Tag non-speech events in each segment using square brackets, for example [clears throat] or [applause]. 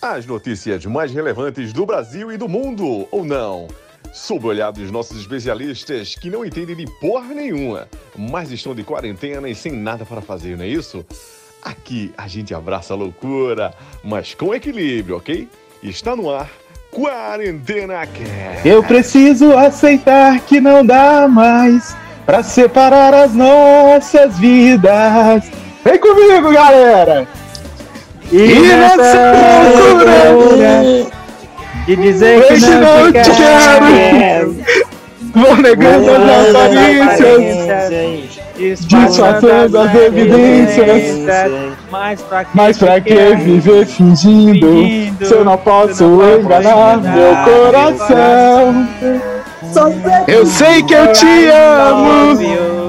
As notícias mais relevantes do Brasil e do mundo, ou não? Sob o olhar dos nossos especialistas que não entendem de porra nenhuma, mas estão de quarentena e sem nada para fazer, não é isso? Aqui a gente abraça a loucura, mas com equilíbrio, ok? Está no ar Quarentena Cast. Eu preciso aceitar que não dá mais pra separar as nossas vidas. Vem comigo, galera! E, e nessa loucura de dizer que não, não te quero, vou negando as aparências, disfarçando as evidências. Mas pra que, Mas pra que viver fingindo, fingindo, se eu não posso enganar meu coração? Eu sei que eu te amo.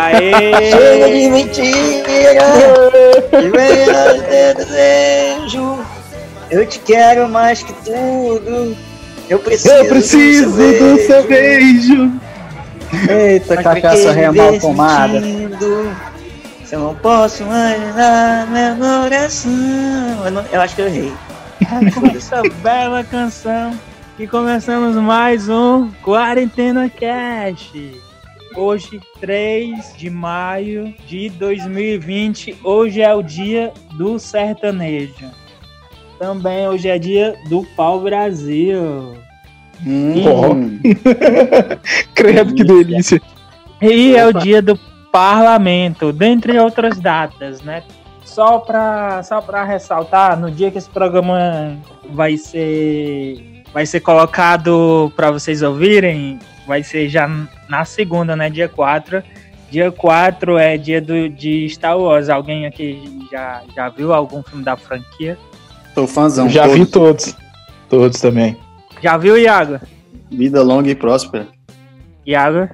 Aê! Chega de mentira! Que venha ter desejo! Eu te quero mais que tudo! Eu preciso, eu preciso do, seu, do seu beijo! Eita, cachaça remal pomada! Se eu não posso imaginar meu coração! Eu, não, eu acho que eu errei. Com essa bela canção e começamos mais um Quarentena Cash. Hoje, 3 de maio de 2020, hoje é o dia do sertanejo. Também hoje é dia do pau Brasil. Hum. [laughs] Credo que delícia. E é o dia do parlamento, dentre outras datas, né? Só para só pra ressaltar, no dia que esse programa vai ser vai ser colocado para vocês ouvirem, vai ser já na segunda, né? Dia 4. Dia 4 é dia do, de Star Wars. Alguém aqui já, já viu algum filme da franquia? Tô fãzão. Já todos. vi todos. Todos também. Já viu, Iago? Vida longa e próspera. Iago?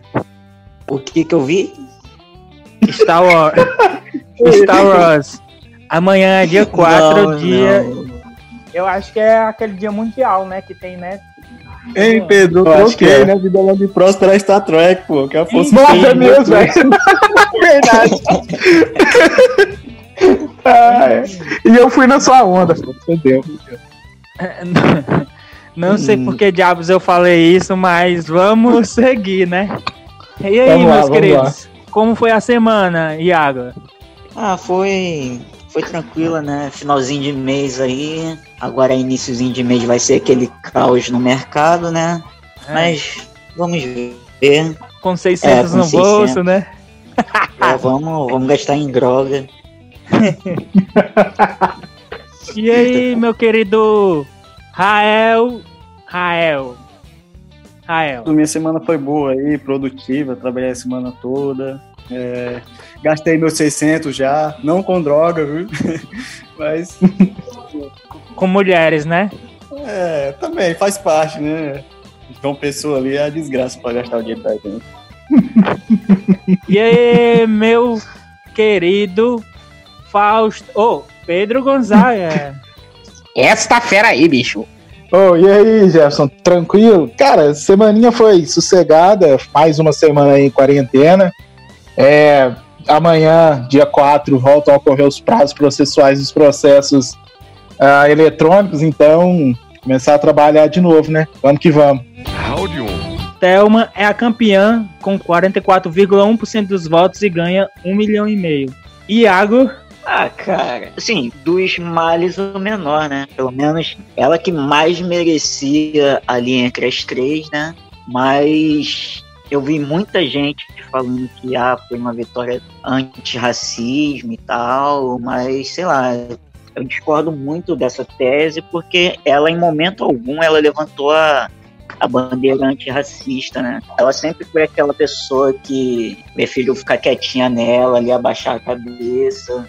O que que eu vi? Star Wars. [laughs] Star Wars. Amanhã é dia 4, não, dia. Não. Eu acho que é aquele dia mundial, né? Que tem, né? Ei, Pedro, eu troquei, é. né? Vida longa e próspera é Star Trek, pô. Que é a força Nossa, mesmo, velho. [laughs] Verdade. ah, é. E eu fui na sua onda, entendeu? [laughs] Não sei hum. por que diabos eu falei isso, mas vamos seguir, né? E aí, vamos meus lá, queridos? Como foi a semana, Iago? Ah, foi foi tranquila, né? Finalzinho de mês aí. Agora iníciozinho de mês vai ser aquele caos no mercado, né? É. Mas vamos ver. Com 600 é, com no 600. bolso, né? É, vamos, vamos gastar em droga. [laughs] e aí, meu querido Rael? Rael. Rael. Minha semana foi boa aí, produtiva, trabalhei a semana toda. É, gastei meus 600 já, não com droga, viu? [laughs] Mas. com mulheres, né? É, também faz parte, né? Então, pessoa ali é a desgraça para gastar o dinheiro da gente. e aí, meu querido Fausto. Ô, oh, Pedro Gonzaga. Esta fera aí, bicho. Oh, e aí, Jefferson, tranquilo? Cara, semaninha foi sossegada, mais uma semana aí em quarentena. É, amanhã, dia 4, voltam a ocorrer os prazos processuais dos processos uh, eletrônicos, então começar a trabalhar de novo, né? Vamos que vamos. Round 1. Thelma é a campeã com 44,1% dos votos e ganha 1 milhão e meio. Iago. Ah, cara, assim, dos males o menor, né? Pelo menos ela que mais merecia ali entre as três, né? Mas eu vi muita gente falando que ah, foi uma vitória anti-racismo e tal, mas sei lá, eu discordo muito dessa tese porque ela em momento algum ela levantou a, a bandeira antirracista, né? Ela sempre foi aquela pessoa que preferiu ficar quietinha nela, ali abaixar a cabeça.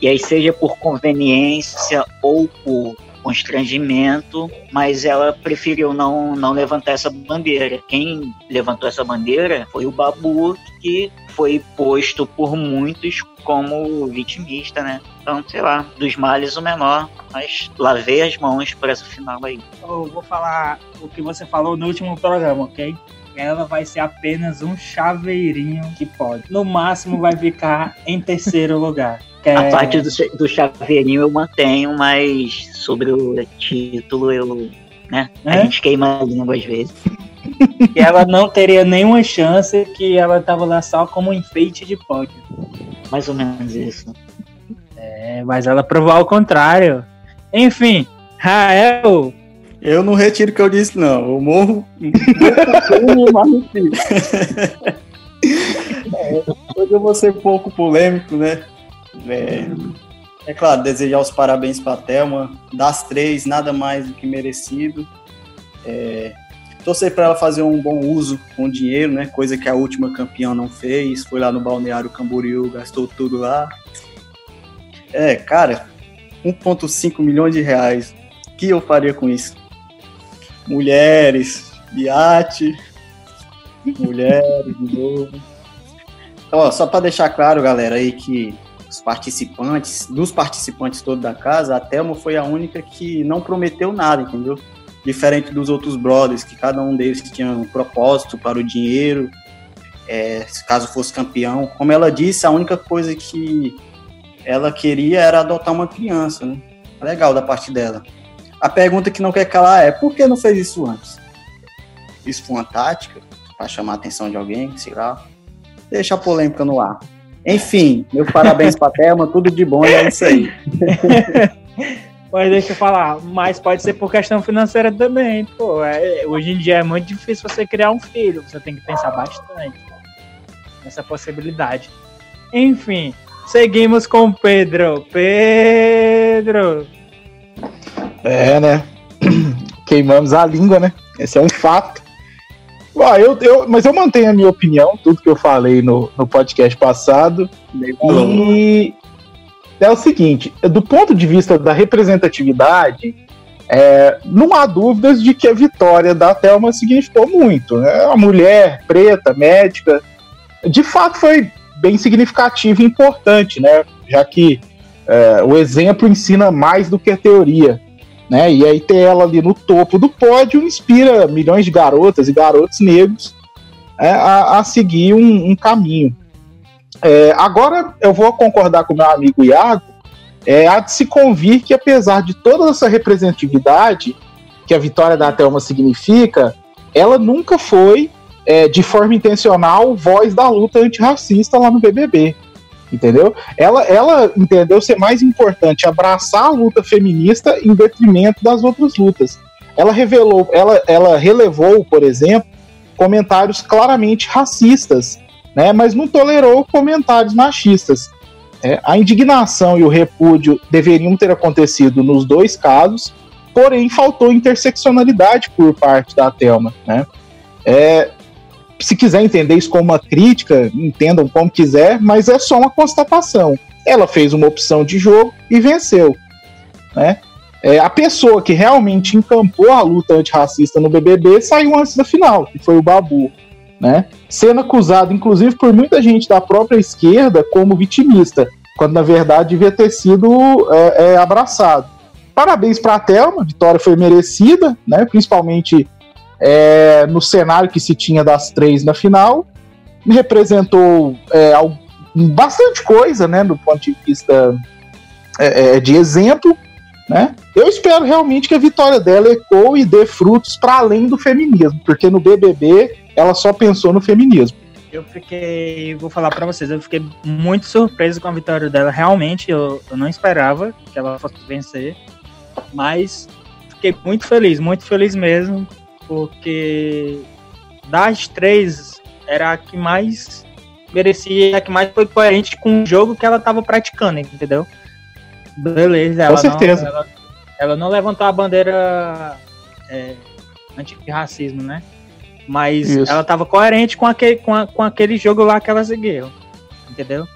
E aí, seja por conveniência ou por constrangimento, mas ela preferiu não, não levantar essa bandeira. Quem levantou essa bandeira foi o Babu, que foi posto por muitos como vitimista, né? Então, sei lá, dos males o menor, mas lavei as mãos para essa final aí. Eu vou falar o que você falou no último programa, ok? Ela vai ser apenas um chaveirinho que pode. No máximo vai ficar em terceiro lugar. É... A parte do, do chaveirinho eu mantenho, mas sobre o título eu. Né? É? A gente queima a língua às vezes. que ela não teria nenhuma chance, que ela tava lá só como enfeite de pódio. Mais ou menos isso. É, mas ela provou ao contrário. Enfim, Rael. Eu não retiro o que eu disse, não. Eu morro. é, [laughs] hoje eu vou ser um pouco polêmico, né? É, é claro, desejar os parabéns para a Thelma. Das três, nada mais do que merecido. É, torcer para ela fazer um bom uso com o dinheiro, né? Coisa que a última campeã não fez. Foi lá no Balneário Camboriú, gastou tudo lá. É, cara, 1,5 milhões de reais. O que eu faria com isso? Mulheres, iate, mulheres de novo. Então, ó, só para deixar claro, galera, aí que os participantes, dos participantes todos da casa, a Thelma foi a única que não prometeu nada, entendeu? diferente dos outros brothers, que cada um deles tinha um propósito para o dinheiro, é, caso fosse campeão. Como ela disse, a única coisa que ela queria era adotar uma criança, né? Legal da parte dela. A pergunta que não quer calar é: por que não fez isso antes? Isso foi uma tática para chamar a atenção de alguém, sei lá. Deixa a polêmica no ar. Enfim, meus parabéns [laughs] para Thelma, tudo de bom e é isso aí. [laughs] Mas deixa eu falar, mas pode ser por questão financeira também, pô. É, hoje em dia é muito difícil você criar um filho, você tem que pensar bastante nessa possibilidade. Enfim, seguimos com Pedro. Pedro! É, né? [clears throat] Queimamos a língua, né? Esse é um fato. Ah, eu, eu, mas eu mantenho a minha opinião, tudo que eu falei no, no podcast passado. E, é o seguinte: do ponto de vista da representatividade, é, não há dúvidas de que a vitória da Thelma significou muito. Né? A mulher preta, médica, de fato foi bem significativa e importante, né? já que é, o exemplo ensina mais do que a teoria. Né? E aí ter ela ali no topo do pódio inspira milhões de garotas e garotos negros é, a, a, seguir um, um caminho. É, agora eu vou concordar com meu amigo Iago, é, há de se convir que apesar de toda essa representatividade que a vitória da Thelma significa, ela nunca foi, é, de forma intencional, voz da luta antirracista lá no BBB. Entendeu? Ela, ela entendeu ser mais importante abraçar a luta feminista em detrimento das outras lutas. Ela revelou, ela, ela relevou, por exemplo, comentários claramente racistas né, mas não tolerou comentários machistas. É, a indignação e o repúdio deveriam ter acontecido nos dois casos, porém faltou interseccionalidade por parte da Thelma. Né? É, se quiser entender isso como uma crítica, entendam como quiser, mas é só uma constatação. Ela fez uma opção de jogo e venceu. Né? É, a pessoa que realmente encampou a luta antirracista no BBB saiu antes da final, que foi o Babu né? Sendo acusado, inclusive, por muita gente da própria esquerda como vitimista, quando na verdade devia ter sido é, é, abraçado. Parabéns para a Thelma, a vitória foi merecida, né? Principalmente é, no cenário que se tinha das três na final, representou é, bastante coisa, né? Do ponto de vista é, é, de exemplo, né? Eu espero realmente que a vitória dela ecoe e dê frutos para além do feminismo, porque no BBB ela só pensou no feminismo. Eu fiquei, vou falar para vocês, eu fiquei muito surpreso com a vitória dela. Realmente, eu, eu não esperava que ela fosse vencer, mas fiquei muito feliz, muito feliz mesmo, porque das três era a que mais merecia, a que mais foi coerente com o jogo que ela estava praticando, entendeu? Beleza, ela com certeza. Não, ela, ela, não levantou a bandeira é, anti-racismo, né? Mas Isso. ela tava coerente com aquele, com, a, com aquele jogo lá que ela seguiu. Entendeu?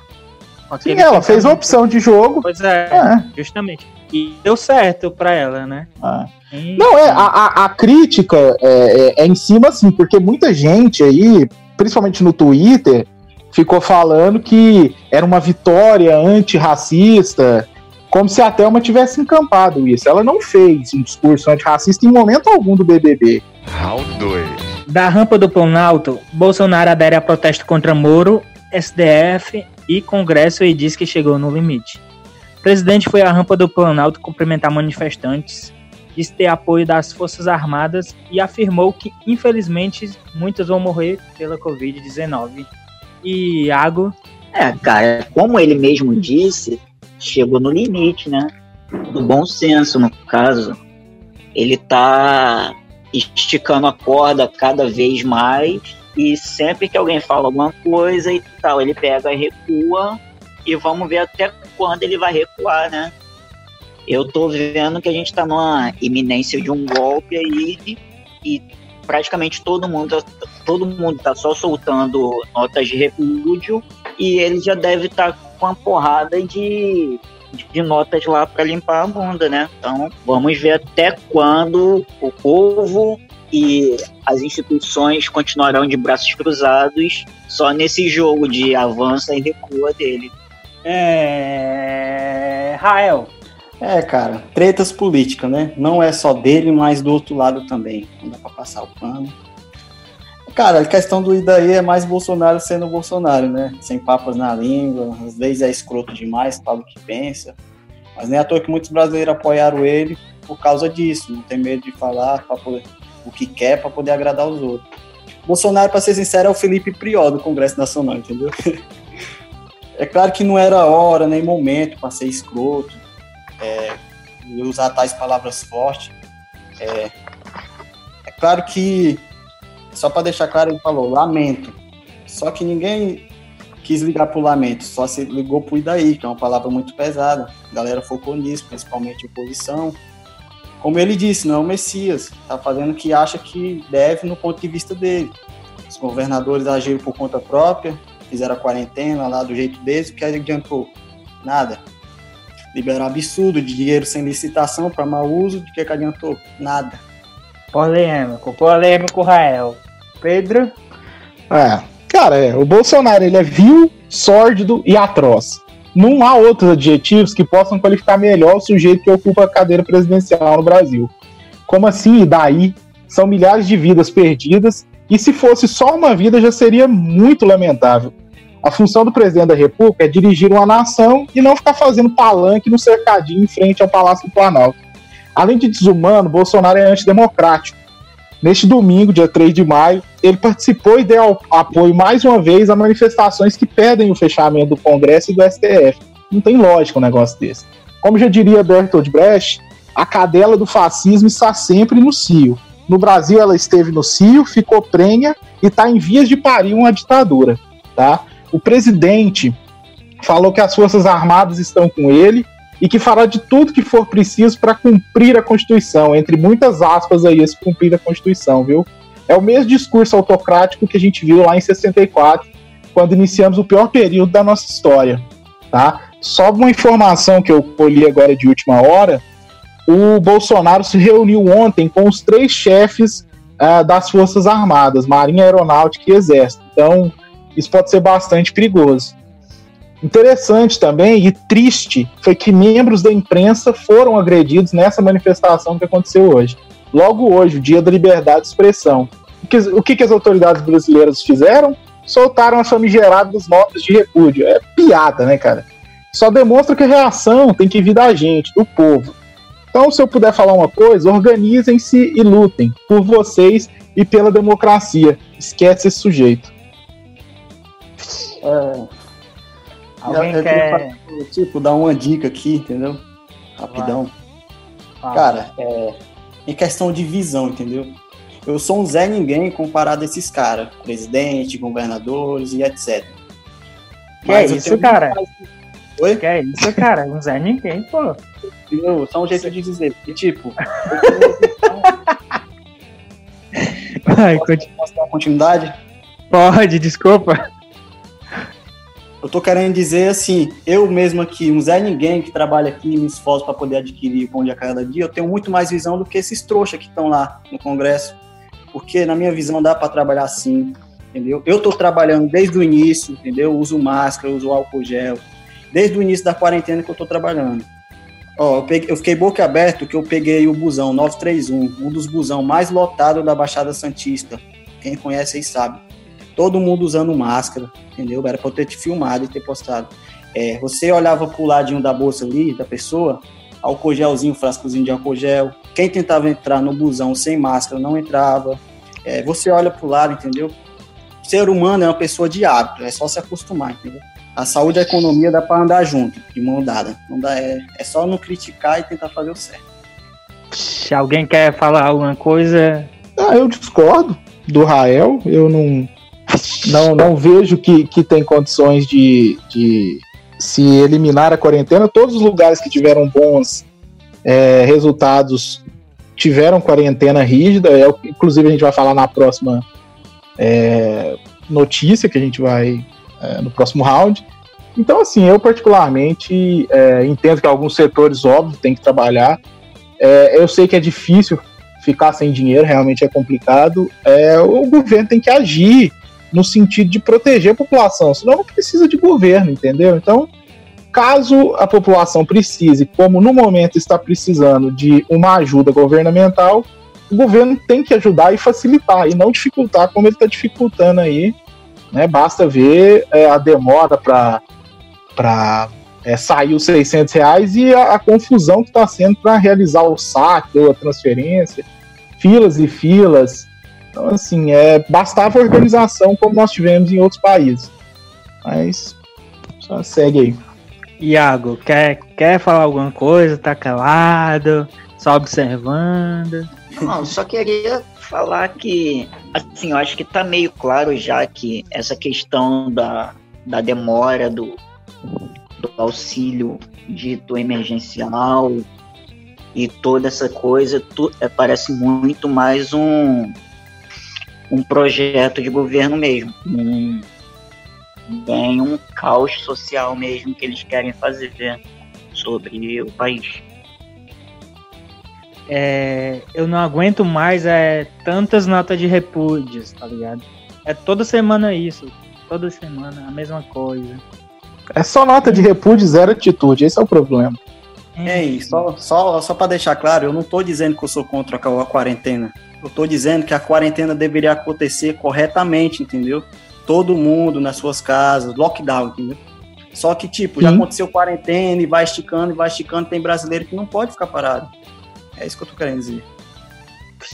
Sim, ela fez a opção de jogo. Pois é, é. justamente. E deu certo pra ela, né? Ah. Não, é, a, a, a crítica é, é, é, em cima, assim, porque muita gente aí, principalmente no Twitter, ficou falando que era uma vitória antirracista, como se a Thelma tivesse encampado isso. Ela não fez um discurso antirracista em momento algum do BBB. Round 2. Da rampa do Planalto, Bolsonaro adere a protesto contra Moro, SDF e Congresso e diz que chegou no limite. O presidente foi à rampa do Planalto cumprimentar manifestantes, disse ter apoio das Forças Armadas e afirmou que, infelizmente, muitos vão morrer pela Covid-19. E Iago, É, cara, como ele mesmo disse, chegou no limite, né? Do bom senso, no caso. Ele tá esticando a corda cada vez mais e sempre que alguém fala alguma coisa e tal, ele pega e recua e vamos ver até quando ele vai recuar, né? Eu tô vendo que a gente tá numa iminência de um golpe aí e praticamente todo mundo todo mundo tá só soltando notas de repúdio e ele já deve estar com uma porrada de, de notas lá para limpar a bunda, né? Então vamos ver até quando o povo e as instituições continuarão de braços cruzados só nesse jogo de avança e recua dele. é... Rael, É, cara, tretas políticas, né? Não é só dele, mas do outro lado também. Não dá pra passar o pano. Cara, a questão do Idaí é mais Bolsonaro sendo Bolsonaro, né? Sem papas na língua, às vezes é escroto demais, fala o que pensa. Mas nem à toa que muitos brasileiros apoiaram ele por causa disso. Não tem medo de falar pra poder- o que quer para poder agradar os outros. Bolsonaro, para ser sincero, é o Felipe Priol do Congresso Nacional, entendeu? [laughs] É claro que não era hora nem momento para ser escroto, é, e usar tais palavras fortes. É, é claro que, só para deixar claro, ele falou lamento. Só que ninguém quis ligar pro lamento, só se ligou pro Idaí, que é uma palavra muito pesada. A galera focou nisso, principalmente oposição. Como ele disse, não é o Messias, tá fazendo o que acha que deve no ponto de vista dele. Os governadores agiram por conta própria, fizeram a quarentena lá do jeito deles, o que adiantou? Nada. Liberar absurdo de dinheiro sem licitação para mau uso, de que, que adiantou? Nada. polêmico, polêmico, Rael. Pedro, É, cara, é, o Bolsonaro ele é vil, sórdido e atroz. Não há outros adjetivos que possam qualificar melhor o sujeito que ocupa a cadeira presidencial no Brasil. Como assim, e daí? São milhares de vidas perdidas, e se fosse só uma vida já seria muito lamentável. A função do presidente da República é dirigir uma nação e não ficar fazendo palanque no cercadinho em frente ao Palácio do Planalto. Além de desumano, Bolsonaro é antidemocrático. Neste domingo, dia 3 de maio, ele participou e deu apoio mais uma vez a manifestações que pedem o fechamento do Congresso e do STF. Não tem lógica um negócio desse. Como já diria Bertolt Brecht, a cadela do fascismo está sempre no cio. No Brasil, ela esteve no cio, ficou prenha e está em vias de parir uma ditadura. Tá? O presidente falou que as Forças Armadas estão com ele e que fará de tudo que for preciso para cumprir a Constituição, entre muitas aspas aí, esse cumprir a Constituição, viu? É o mesmo discurso autocrático que a gente viu lá em 64, quando iniciamos o pior período da nossa história, tá? Só uma informação que eu colhi agora de última hora, o Bolsonaro se reuniu ontem com os três chefes uh, das Forças Armadas, Marinha, Aeronáutica e Exército. Então, isso pode ser bastante perigoso. Interessante também e triste foi que membros da imprensa foram agredidos nessa manifestação que aconteceu hoje. Logo hoje, o dia da liberdade de expressão. O que, o que, que as autoridades brasileiras fizeram? Soltaram as famigeradas notas de repúdio. É piada, né, cara? Só demonstra que a reação tem que vir da gente, do povo. Então, se eu puder falar uma coisa, organizem-se e lutem por vocês e pela democracia. Esquece esse sujeito. É, alguém eu quer... fazer, tipo, dar uma dica aqui, entendeu? Rapidão. Vai. Cara, é, em questão de visão, entendeu? Eu sou um Zé Ninguém comparado a esses caras, presidente, governadores e etc. Que é isso, cara? Mais... Oi? Que é isso, cara? Não é ninguém, pô. Entendeu? Só um jeito de dizer. Porque, tipo, [laughs] Vai, posso, posso dar continuidade? Pode, desculpa. Eu tô querendo dizer assim, eu mesmo aqui, um Zé Ninguém que trabalha aqui, me esforço para poder adquirir pão de a cada dia, eu tenho muito mais visão do que esses trouxas que estão lá no Congresso. Porque, na minha visão, dá para trabalhar assim, entendeu? Eu estou trabalhando desde o início, entendeu? Uso máscara, uso álcool gel, desde o início da quarentena que eu estou trabalhando. Ó, eu, peguei, eu fiquei boca aberto que eu peguei o busão 931, um dos busão mais lotados da Baixada Santista. Quem conhece aí sabe. Todo mundo usando máscara, entendeu? Era para eu ter te filmado e ter postado. É, você olhava pro ladinho da bolsa ali, da pessoa, álcool gelzinho, frascozinho de álcool gel. Quem tentava entrar no busão sem máscara não entrava. É, você olha pro lado, entendeu? O ser humano é uma pessoa de hábito, é só se acostumar, entendeu? A saúde e a economia dá para andar junto, de mão dada. Não dá, é, é só não criticar e tentar fazer o certo. Se alguém quer falar alguma coisa. Ah, eu discordo do Rael. Eu não, não, não vejo que, que tem condições de, de se eliminar a quarentena. Todos os lugares que tiveram bons é, resultados tiveram quarentena rígida. É, inclusive, a gente vai falar na próxima é, notícia que a gente vai é, no próximo round. Então, assim, eu particularmente é, entendo que alguns setores, óbvio, tem que trabalhar. É, eu sei que é difícil ficar sem dinheiro, realmente é complicado. É, o governo tem que agir no sentido de proteger a população, senão não precisa de governo, entendeu? Então, caso a população precise, como no momento está precisando de uma ajuda governamental, o governo tem que ajudar e facilitar, e não dificultar como ele está dificultando aí né? Basta ver é, a demora para é, sair os 600 reais e a, a confusão que está sendo para realizar o saque ou a transferência, filas e filas. Então, assim, é, bastava organização como nós tivemos em outros países. Mas só segue aí. Iago, quer, quer falar alguma coisa? Tá calado? Só observando? Não, só queria falar que, assim, eu acho que tá meio claro já que essa questão da, da demora do, do auxílio dito emergencial e toda essa coisa tu, é, parece muito mais um, um projeto de governo mesmo. Um, bem um caos social mesmo que eles querem fazer sobre o país é, eu não aguento mais é, tantas notas de repúdios, tá ligado? É toda semana isso. Toda semana a mesma coisa. É só nota de repúdio, zero atitude. Esse é o problema. É isso. Só, só, só para deixar claro, eu não tô dizendo que eu sou contra a quarentena. Eu tô dizendo que a quarentena deveria acontecer corretamente, entendeu? Todo mundo nas suas casas, lockdown, entendeu? Só que, tipo, já aconteceu quarentena e vai esticando e vai esticando. Tem brasileiro que não pode ficar parado. É isso que eu tô querendo dizer.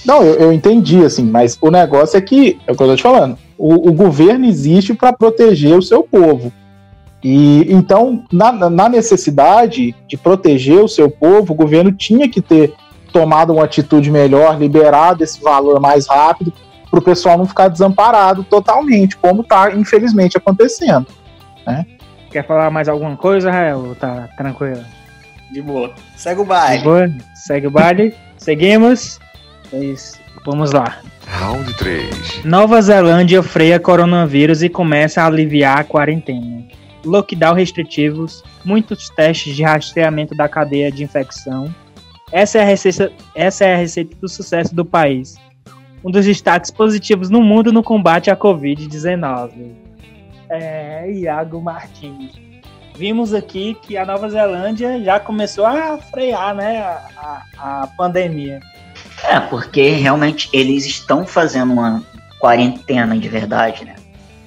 Não, eu, eu entendi, assim, mas o negócio é que, é o que eu tô te falando, o, o governo existe para proteger o seu povo. E então, na, na, necessidade de proteger o seu povo, o governo tinha que ter tomado uma atitude melhor, liberado esse valor mais rápido, para o pessoal não ficar desamparado totalmente, como está infelizmente acontecendo. Né? Quer falar mais alguma coisa, Rael? Tá tranquilo? De boa. Segue o baile. Boa. Segue o baile. [laughs] Seguimos. Vamos lá. Round 3. Nova Zelândia freia coronavírus e começa a aliviar a quarentena. Lockdown restritivos, muitos testes de rastreamento da cadeia de infecção. Essa é a receita, essa é a receita do sucesso do país. Um dos destaques positivos no mundo no combate à Covid-19. É, Iago Martins vimos aqui que a Nova Zelândia já começou a frear né, a, a, pandemia. É, porque realmente eles estão fazendo uma quarentena de verdade, né?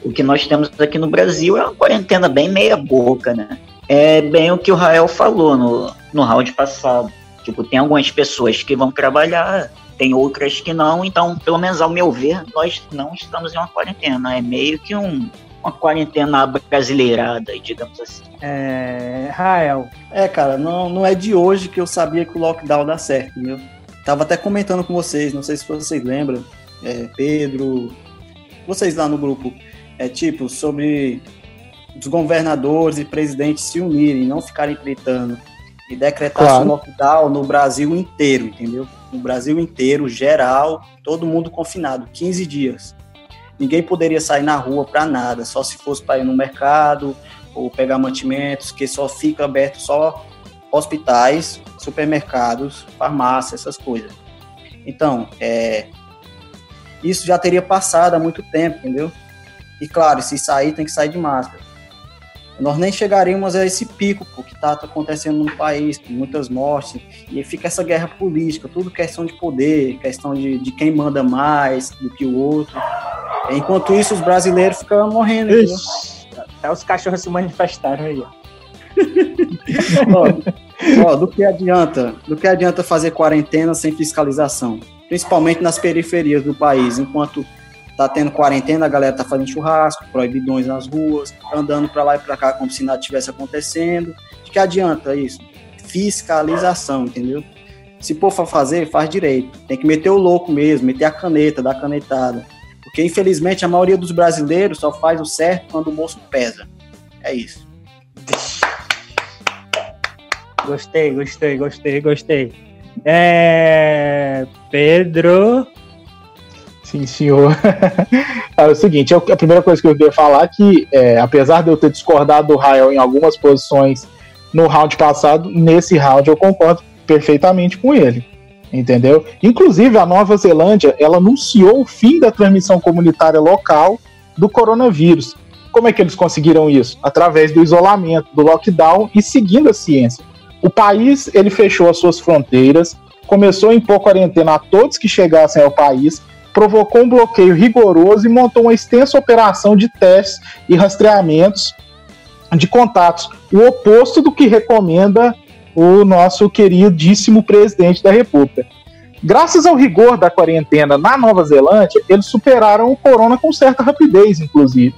O que nós temos aqui no Brasil é uma quarentena bem meia boca, né? É bem o que o Rael falou no, no round passado. Tipo, tem algumas pessoas que vão trabalhar, tem outras que não, então, pelo menos ao meu ver, nós não estamos em uma quarentena. É meio que um, uma quarentena brasileirada, digamos assim. É, Rael. É, cara, não, não é de hoje que eu sabia que o lockdown dá certo, entendeu? Tava até comentando com vocês, não sei se vocês lembram, é, Pedro, vocês lá no grupo, é tipo, sobre os governadores e presidentes se unirem, não ficarem gritando e decretar claro. um lockdown no Brasil inteiro, entendeu? No Brasil inteiro, geral, todo mundo confinado, 15 dias ninguém poderia sair na rua para nada, só se fosse para ir no mercado ou pegar mantimentos, que só fica aberto só hospitais, supermercados, farmácias, essas coisas. Então, é, isso já teria passado há muito tempo, entendeu? E claro, se sair, tem que sair de máscara. Nós nem chegaríamos a esse pico pô, que está acontecendo no país, com muitas mortes, e fica essa guerra política, tudo questão de poder, questão de, de quem manda mais do que o outro. Enquanto isso, os brasileiros ficam morrendo. Até os cachorros se manifestaram aí, [laughs] ó. ó, do que adianta? Do que adianta fazer quarentena sem fiscalização? Principalmente nas periferias do país, enquanto tá tendo quarentena, a galera tá fazendo churrasco, proibidões nas ruas, andando para lá e para cá como se nada tivesse acontecendo. De que adianta isso? Fiscalização, entendeu? Se for fazer, faz direito. Tem que meter o louco mesmo, meter a caneta, dar canetada. Porque infelizmente a maioria dos brasileiros só faz o certo quando o bolso pesa. É isso. Gostei, gostei, gostei, gostei. É... Pedro. Sim, senhor. [laughs] é o seguinte, a primeira coisa que eu queria falar é que, é, apesar de eu ter discordado do Rael em algumas posições no round passado, nesse round eu concordo perfeitamente com ele. Entendeu? Inclusive, a Nova Zelândia, ela anunciou o fim da transmissão comunitária local do coronavírus. Como é que eles conseguiram isso? Através do isolamento, do lockdown e seguindo a ciência. O país ele fechou as suas fronteiras, começou a impor quarentena a todos que chegassem ao país, provocou um bloqueio rigoroso e montou uma extensa operação de testes e rastreamentos de contatos, o oposto do que recomenda o nosso queridíssimo presidente da República. Graças ao rigor da quarentena na Nova Zelândia, eles superaram o corona com certa rapidez, inclusive.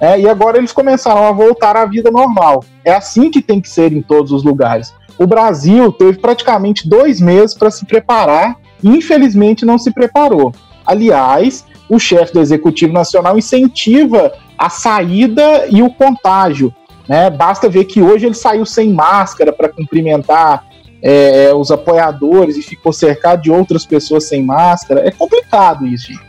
É, e agora eles começaram a voltar à vida normal. É assim que tem que ser em todos os lugares. O Brasil teve praticamente dois meses para se preparar e infelizmente não se preparou. Aliás, o chefe do Executivo Nacional incentiva a saída e o contágio. Né? Basta ver que hoje ele saiu sem máscara para cumprimentar é, é, os apoiadores e ficou cercado de outras pessoas sem máscara. É complicado isso, gente.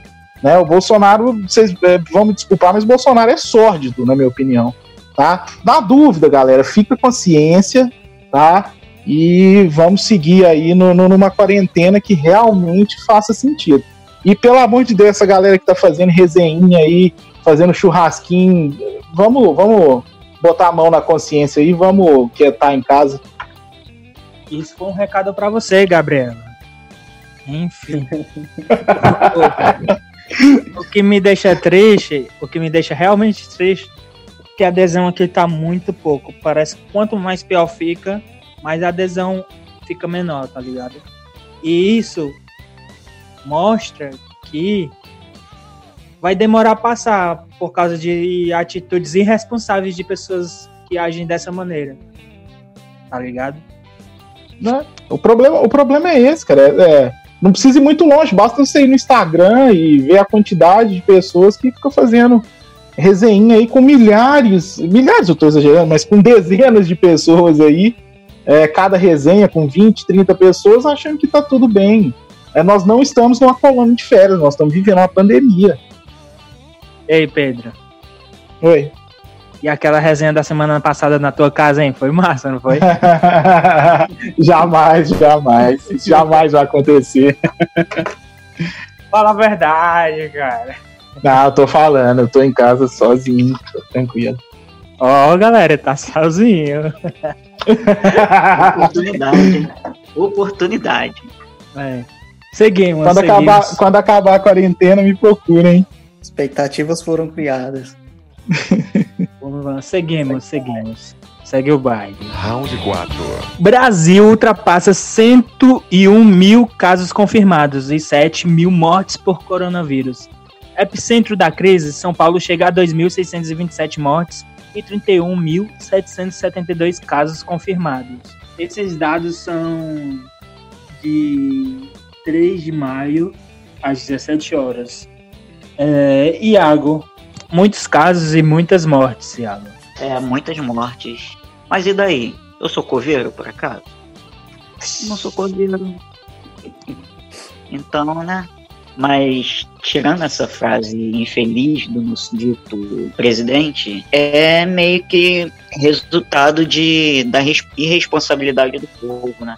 Né? O Bolsonaro, vocês é, vão me desculpar, mas o Bolsonaro é sórdido, na minha opinião. Tá? Na dúvida, galera, fica com a ciência, tá? e vamos seguir aí no, no, numa quarentena que realmente faça sentido. E pelo amor de Deus, essa galera que tá fazendo resenha aí, fazendo churrasquinho, vamos, vamos botar a mão na consciência aí, vamos quietar em casa. Isso foi um recado para você, Gabriela. Enfim. [laughs] o que me deixa triste, o que me deixa realmente triste, é que a adesão aqui tá muito pouco. Parece que quanto mais pior fica, mas a adesão fica menor, tá ligado? E isso mostra que vai demorar a passar por causa de atitudes irresponsáveis de pessoas que agem dessa maneira. Tá ligado? Não, o, problema, o problema é esse, cara. É, é, não precisa ir muito longe, basta você ir no Instagram e ver a quantidade de pessoas que ficam fazendo resenha aí com milhares, milhares eu tô exagerando, mas com dezenas de pessoas aí é, cada resenha com 20, 30 pessoas achando que tá tudo bem. É, nós não estamos numa colônia de férias, nós estamos vivendo uma pandemia. Ei, Pedro. Oi. E aquela resenha da semana passada na tua casa, hein? Foi massa, não foi? [laughs] jamais, jamais. Jamais vai acontecer. Fala a verdade, cara. Não, eu tô falando, eu tô em casa sozinho, tô tranquilo. Ó, oh, galera, tá sozinho. Oportunidade. Oportunidade. É. Seguimos. Quando, seguimos. Acabar, quando acabar a quarentena, me procurem. Expectativas foram criadas. [laughs] Vamos lá, seguimos, seguimos. Segue o baile. Round 4. Brasil ultrapassa 101 mil casos confirmados e 7 mil mortes por coronavírus. Epicentro da crise, São Paulo chega a 2.627 mortes e 31.772 casos confirmados. Esses dados são de 3 de maio às 17 horas. É, Iago, muitos casos e muitas mortes, Iago. É, muitas mortes. Mas e daí? Eu sou coveiro, por acaso? Não sou coveiro. Então, né? Mas, tirando essa frase infeliz do nosso dito presidente, é meio que resultado de, da irresponsabilidade do povo, né?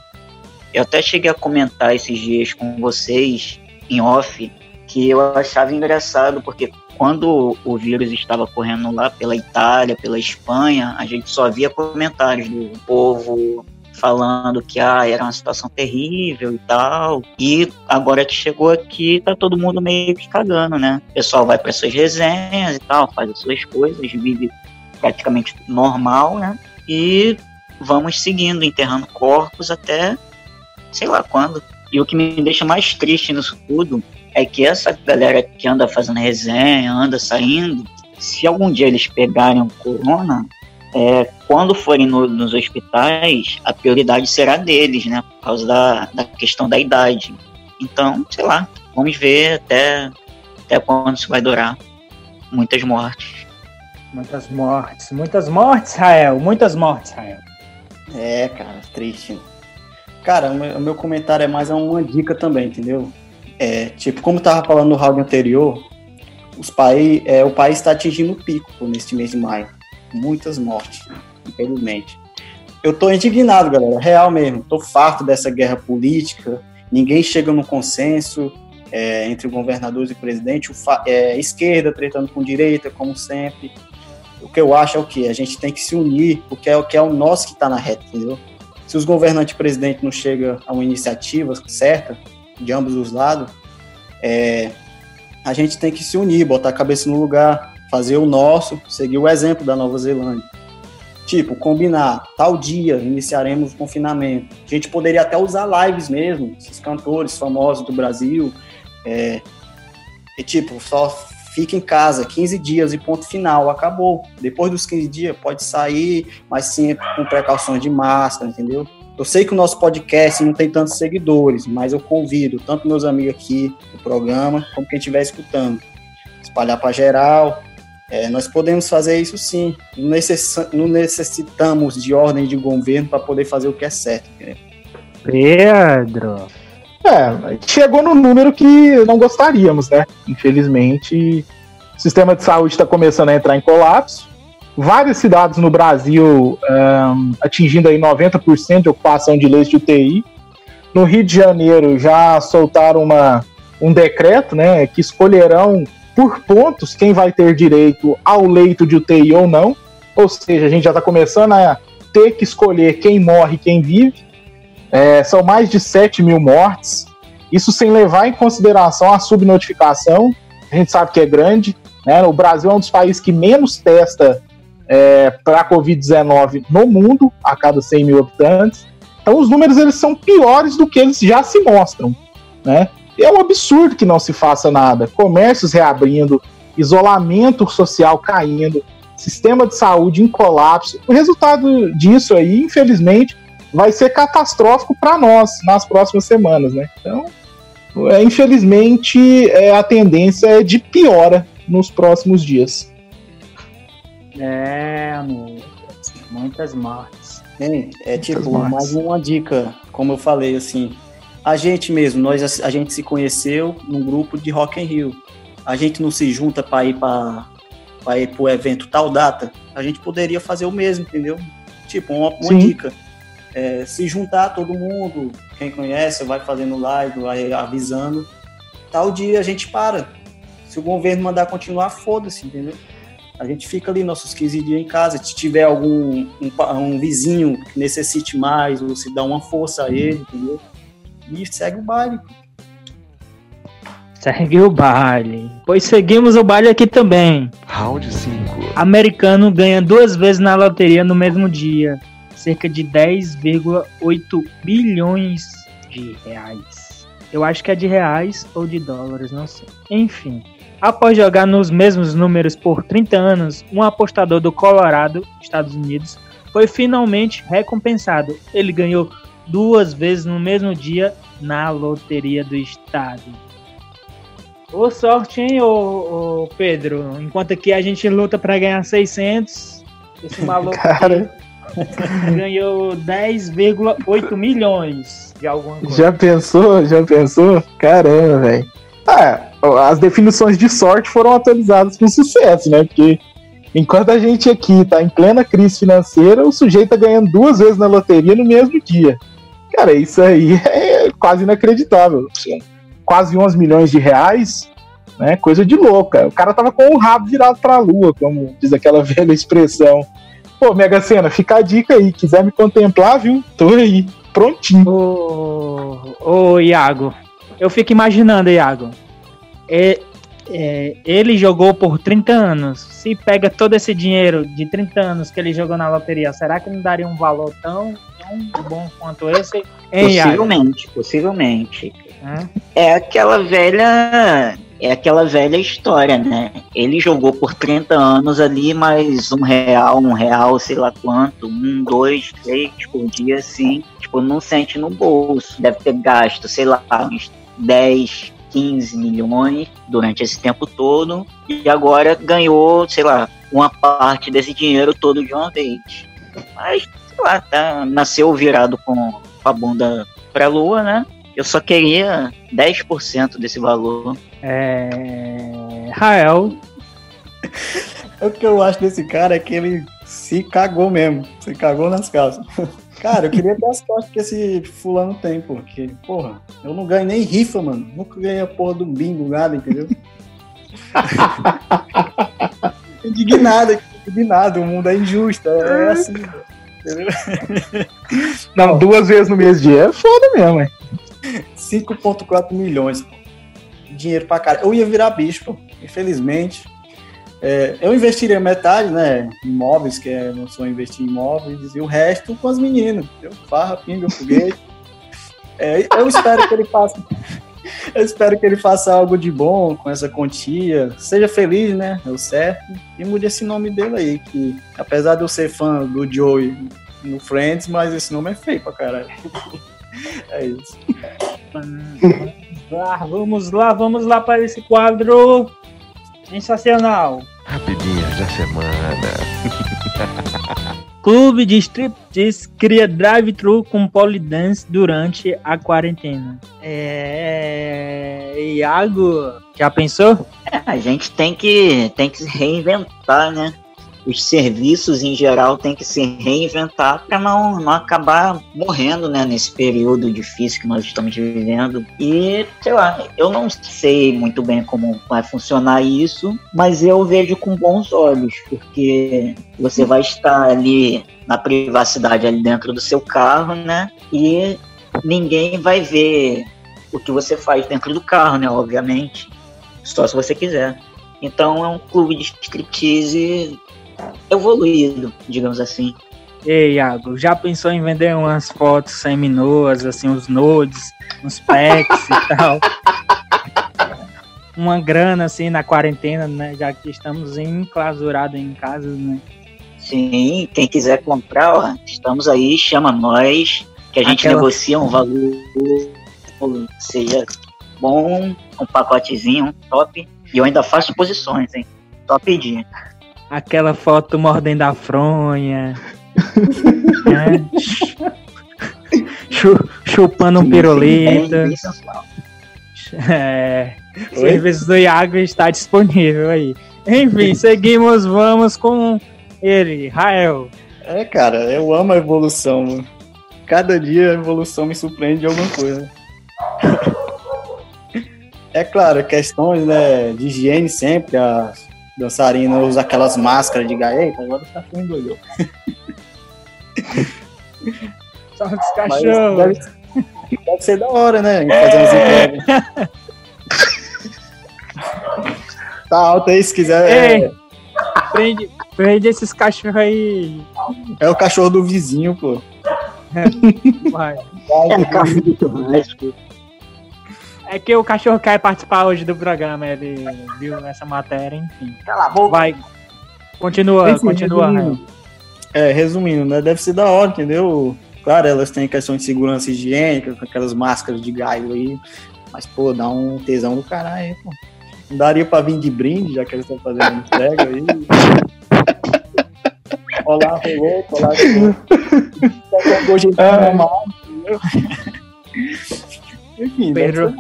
Eu até cheguei a comentar esses dias com vocês, em off, que eu achava engraçado, porque quando o vírus estava correndo lá pela Itália, pela Espanha, a gente só via comentários do povo falando que ah, era uma situação terrível e tal. E agora que chegou aqui, tá todo mundo meio que cagando, né? O pessoal vai para suas resenhas e tal, faz as suas coisas, vive praticamente normal, né? E vamos seguindo, enterrando corpos até sei lá quando. E o que me deixa mais triste nisso tudo é que essa galera que anda fazendo resenha, anda saindo, se algum dia eles pegarem o corona, é, quando forem no, nos hospitais, a prioridade será deles, né? Por causa da, da questão da idade. Então, sei lá, vamos ver até, até quando isso vai durar. Muitas mortes. Muitas mortes, muitas mortes, Rael, muitas mortes, Rael. É, cara, triste. Cara, o meu comentário é mais uma dica também, entendeu? É, tipo, como eu tava falando no round anterior, os país, é, o país está atingindo o pico neste mês de maio muitas mortes, infelizmente. Eu tô indignado, galera, real mesmo. Tô farto dessa guerra política. Ninguém chega no consenso é, entre governadores e presidente. O é, esquerda tretando com direita, como sempre. O que eu acho é o que a gente tem que se unir, porque é o que é o nosso que está na reta, entendeu? Se os governantes e presidente não chegam a uma iniciativa certa de ambos os lados, é, a gente tem que se unir, botar a cabeça no lugar, fazer o nosso, seguir o exemplo da Nova Zelândia. Tipo, combinar, tal dia iniciaremos o confinamento. A gente poderia até usar lives mesmo, esses cantores famosos do Brasil. É, e tipo, só fica em casa 15 dias e ponto final, acabou. Depois dos 15 dias pode sair, mas sim com precauções de máscara, entendeu? Eu sei que o nosso podcast não tem tantos seguidores, mas eu convido tanto meus amigos aqui do programa, como quem estiver escutando. Espalhar para geral, é, nós podemos fazer isso sim. Não necessitamos de ordem de governo para poder fazer o que é certo. Pedro. É, chegou no número que não gostaríamos, né? Infelizmente, o sistema de saúde está começando a entrar em colapso. Várias cidades no Brasil um, atingindo aí 90% de ocupação de leitos de UTI. No Rio de Janeiro já soltaram uma, um decreto, né, que escolherão por pontos quem vai ter direito ao leito de UTI ou não. Ou seja, a gente já está começando a ter que escolher quem morre e quem vive. É, são mais de 7 mil mortes. Isso sem levar em consideração a subnotificação, a gente sabe que é grande. Né? O Brasil é um dos países que menos testa é, para a Covid-19 no mundo, a cada 100 mil habitantes. Então os números eles são piores do que eles já se mostram. Né? É um absurdo que não se faça nada. Comércios reabrindo, isolamento social caindo, sistema de saúde em colapso. O resultado disso aí, infelizmente, vai ser catastrófico para nós nas próximas semanas, né? Então, é, infelizmente, é, a tendência é de piora nos próximos dias. É, amor. Muitas mortes. É, é tipo, mais uma dica, como eu falei, assim, a gente mesmo, nós a, gente se conheceu num grupo de Rock in Rio. A gente não se junta para ir para para ir pro evento tal data. A gente poderia fazer o mesmo, entendeu? Tipo, uma, uma dica. É, se juntar todo mundo, quem conhece, vai fazendo live, vai avisando. Tal dia a gente para. Se o governo mandar continuar, foda-se, entendeu? A gente fica ali nossos 15 dias em casa. Se tiver algum um, um vizinho que necessite mais, ou se dá uma força a ele, entendeu? e segue o baile. Segue o baile. Pois seguimos o baile aqui também. Round 5. Americano ganha duas vezes na loteria no mesmo dia. Cerca de 10,8 bilhões de reais. Eu acho que é de reais ou de dólares, não sei. Enfim. Após jogar nos mesmos números por 30 anos, um apostador do Colorado, Estados Unidos, foi finalmente recompensado. Ele ganhou duas vezes no mesmo dia na loteria do estado. Ô sorte, hein, ô, ô Pedro? Enquanto aqui a gente luta para ganhar 600, esse maluco [laughs] Cara... [laughs] ganhou 10,8 milhões de alguma coisa. Já pensou? Já pensou? Caramba, velho. Ah, as definições de sorte foram atualizadas com sucesso, né? Porque enquanto a gente aqui tá em plena crise financeira, o sujeito tá ganhando duas vezes na loteria no mesmo dia. Cara, isso aí [laughs] é quase inacreditável. Quase 11 milhões de reais. né? Coisa de louca. O cara tava com o rabo virado pra lua, como diz aquela [laughs] velha expressão. Pô, Mega Sena, fica a dica aí. Quiser me contemplar, viu? Tô aí, prontinho. Ô, ô Iago, eu fico imaginando, Iago. É, é, ele jogou por 30 anos. Se pega todo esse dinheiro de 30 anos que ele jogou na loteria, será que não daria um valor tão, tão bom quanto esse? Hein, Iago? Possivelmente, possivelmente. Hã? É aquela velha. É aquela velha história, né? Ele jogou por 30 anos ali, mas um real, um real, sei lá quanto, um, dois, três por dia, assim, tipo, não sente no bolso. Deve ter gasto, sei lá, uns 10, 15 milhões durante esse tempo todo. E agora ganhou, sei lá, uma parte desse dinheiro todo de uma vez. Mas, sei lá, tá, nasceu virado com a bunda pra lua, né? Eu só queria 10% desse valor. É... Rael, [laughs] O que eu acho desse cara é que ele se cagou mesmo. Se cagou nas calças. [laughs] Cara, eu queria ter as costas que esse fulano tem, porque, porra, eu não ganho nem rifa, mano. Nunca ganhei a porra do bingo, nada, entendeu? [laughs] indignado, indignado. O mundo é injusto, é, é assim. Entendeu? Não, duas vezes no mês de é foda mesmo, hein? 5,4 milhões. pô. Dinheiro pra cara. Eu ia virar bicho, pô. infelizmente. É, eu investiria metade, né? Em imóveis, que é meu sonho investir em imóveis, e o resto com as meninas. Eu farra, pinga, foguete. [laughs] É, eu espero que ele faça. Eu espero que ele faça algo de bom com essa quantia. Seja feliz, né? É o certo. E mude esse nome dele aí, que apesar de eu ser fã do Joey no Friends, mas esse nome é feio pra caralho. [laughs] É isso. Vamos lá, vamos lá, vamos lá para esse quadro sensacional. Rapidinhas da semana. [laughs] Clube de Striptease cria drive-thru com polydance durante a quarentena. É... Iago, já pensou? É, a gente tem que, tem que se reinventar, né? Os serviços em geral têm que se reinventar para não, não acabar morrendo, né? Nesse período difícil que nós estamos vivendo. E, sei lá, eu não sei muito bem como vai funcionar isso, mas eu vejo com bons olhos, porque você vai estar ali na privacidade ali dentro do seu carro, né? E ninguém vai ver o que você faz dentro do carro, né? Obviamente. Só se você quiser. Então é um clube de striptease evoluído, digamos assim. Ei, Iago, já pensou em vender umas fotos semi-nuas, assim, uns nudes, uns packs e tal? Uma grana, assim, na quarentena, né? Já que estamos enclausurados em casa, né? Sim, quem quiser comprar, ó, estamos aí, chama nós, que a gente Aquela- negocia um valor seja bom, um pacotezinho, top. E eu ainda faço posições, hein? Top dia. Aquela foto mordendo a fronha. né? [laughs] Chu- Chupando um pirulito. É, o serviço do Iago está disponível aí. Enfim, [laughs] seguimos, vamos com ele, Rael. É, cara, eu amo a evolução, mano. Cada dia a evolução me surpreende de alguma coisa. [laughs] É claro, questões né, de higiene sempre, as dançarinas usam aquelas máscaras de gaia. Eita, agora o cachorro endoidou. Só os cachorros. deve, deve ser da hora, né? Fazer umas entregas. [laughs] Tá alto aí, se quiser. Ei. É, Prende, prende esses cachorros aí. é o cachorro do vizinho, pô. [laughs] vai. É carro do churrasco. É que o cachorro quer participar hoje do programa, ele viu essa matéria, enfim. Cala a boca. Vai. Continua, Enfim, continua, resumindo, É, resumindo, né? Deve ser da hora, entendeu? Claro, elas têm questão de segurança higiênica, com aquelas máscaras de gaio aí. Mas, pô, dá um tesão do caralho aí, pô. Não daria pra vir de brinde, já que eles estão fazendo entrega aí. [laughs] Olá, rolou, olá, rolou. Ah. gente normal, entendeu? [laughs] Enfim, Pedro.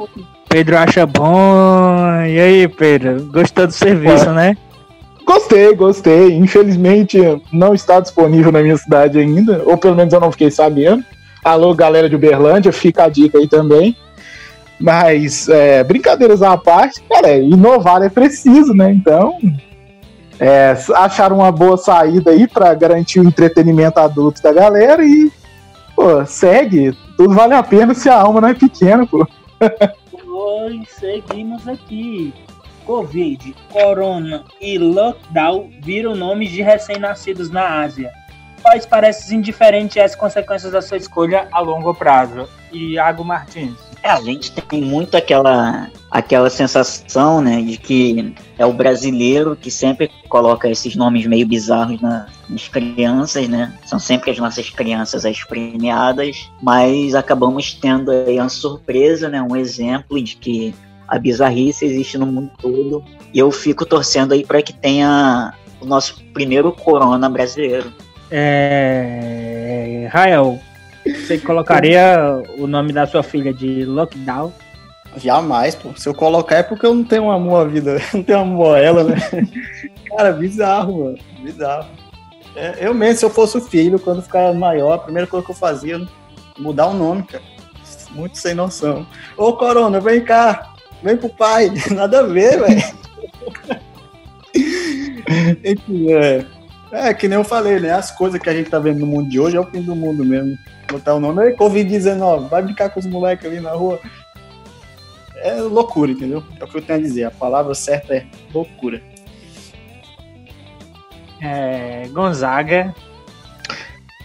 Pedro acha bom. E aí, Pedro? Gostou do serviço, né? Gostei, gostei. Infelizmente não está disponível na minha cidade ainda, ou pelo menos eu não fiquei sabendo. Alô, galera de Uberlândia, fica a dica aí também. Mas, é, brincadeiras à parte, cara, inovar é preciso, né? Então, é, acharam uma boa saída aí para garantir o entretenimento adulto da galera e, pô, segue. Tudo vale a pena se a alma não é pequena, pô. Oi, seguimos aqui. Covid, Corona e Lockdown viram nomes de recém-nascidos na Ásia. Quais parecem indiferentes às consequências da sua escolha a longo prazo? Iago Martins. É, a gente tem muito aquela, aquela sensação, né, de que é o brasileiro que sempre coloca esses nomes meio bizarros na, nas crianças, né? São sempre as nossas crianças as premiadas, mas acabamos tendo aí uma surpresa, né, um exemplo de que a bizarrice existe no mundo todo. E eu fico torcendo aí para que tenha o nosso primeiro corona brasileiro. É... Rael, você colocaria o nome da sua filha de Lockdown? Jamais, pô. Se eu colocar é porque eu não tenho amor à vida, [laughs] não tenho amor a ela, né? [laughs] Cara, bizarro, mano. Bizarro. É, eu mesmo, se eu fosse o filho, quando ficar maior, a primeira coisa que eu fazia era mudar o nome, cara. Muito sem noção. Ô, Corona, vem cá. Vem pro pai. [laughs] Nada a ver, velho. Enfim, é. É, que nem eu falei, né? As coisas que a gente tá vendo no mundo de hoje é o fim do mundo mesmo. Botar o nome é Covid-19, vai brincar com os moleques ali na rua. É loucura, entendeu? É o que eu tenho a dizer. A palavra certa é loucura. É, Gonzaga.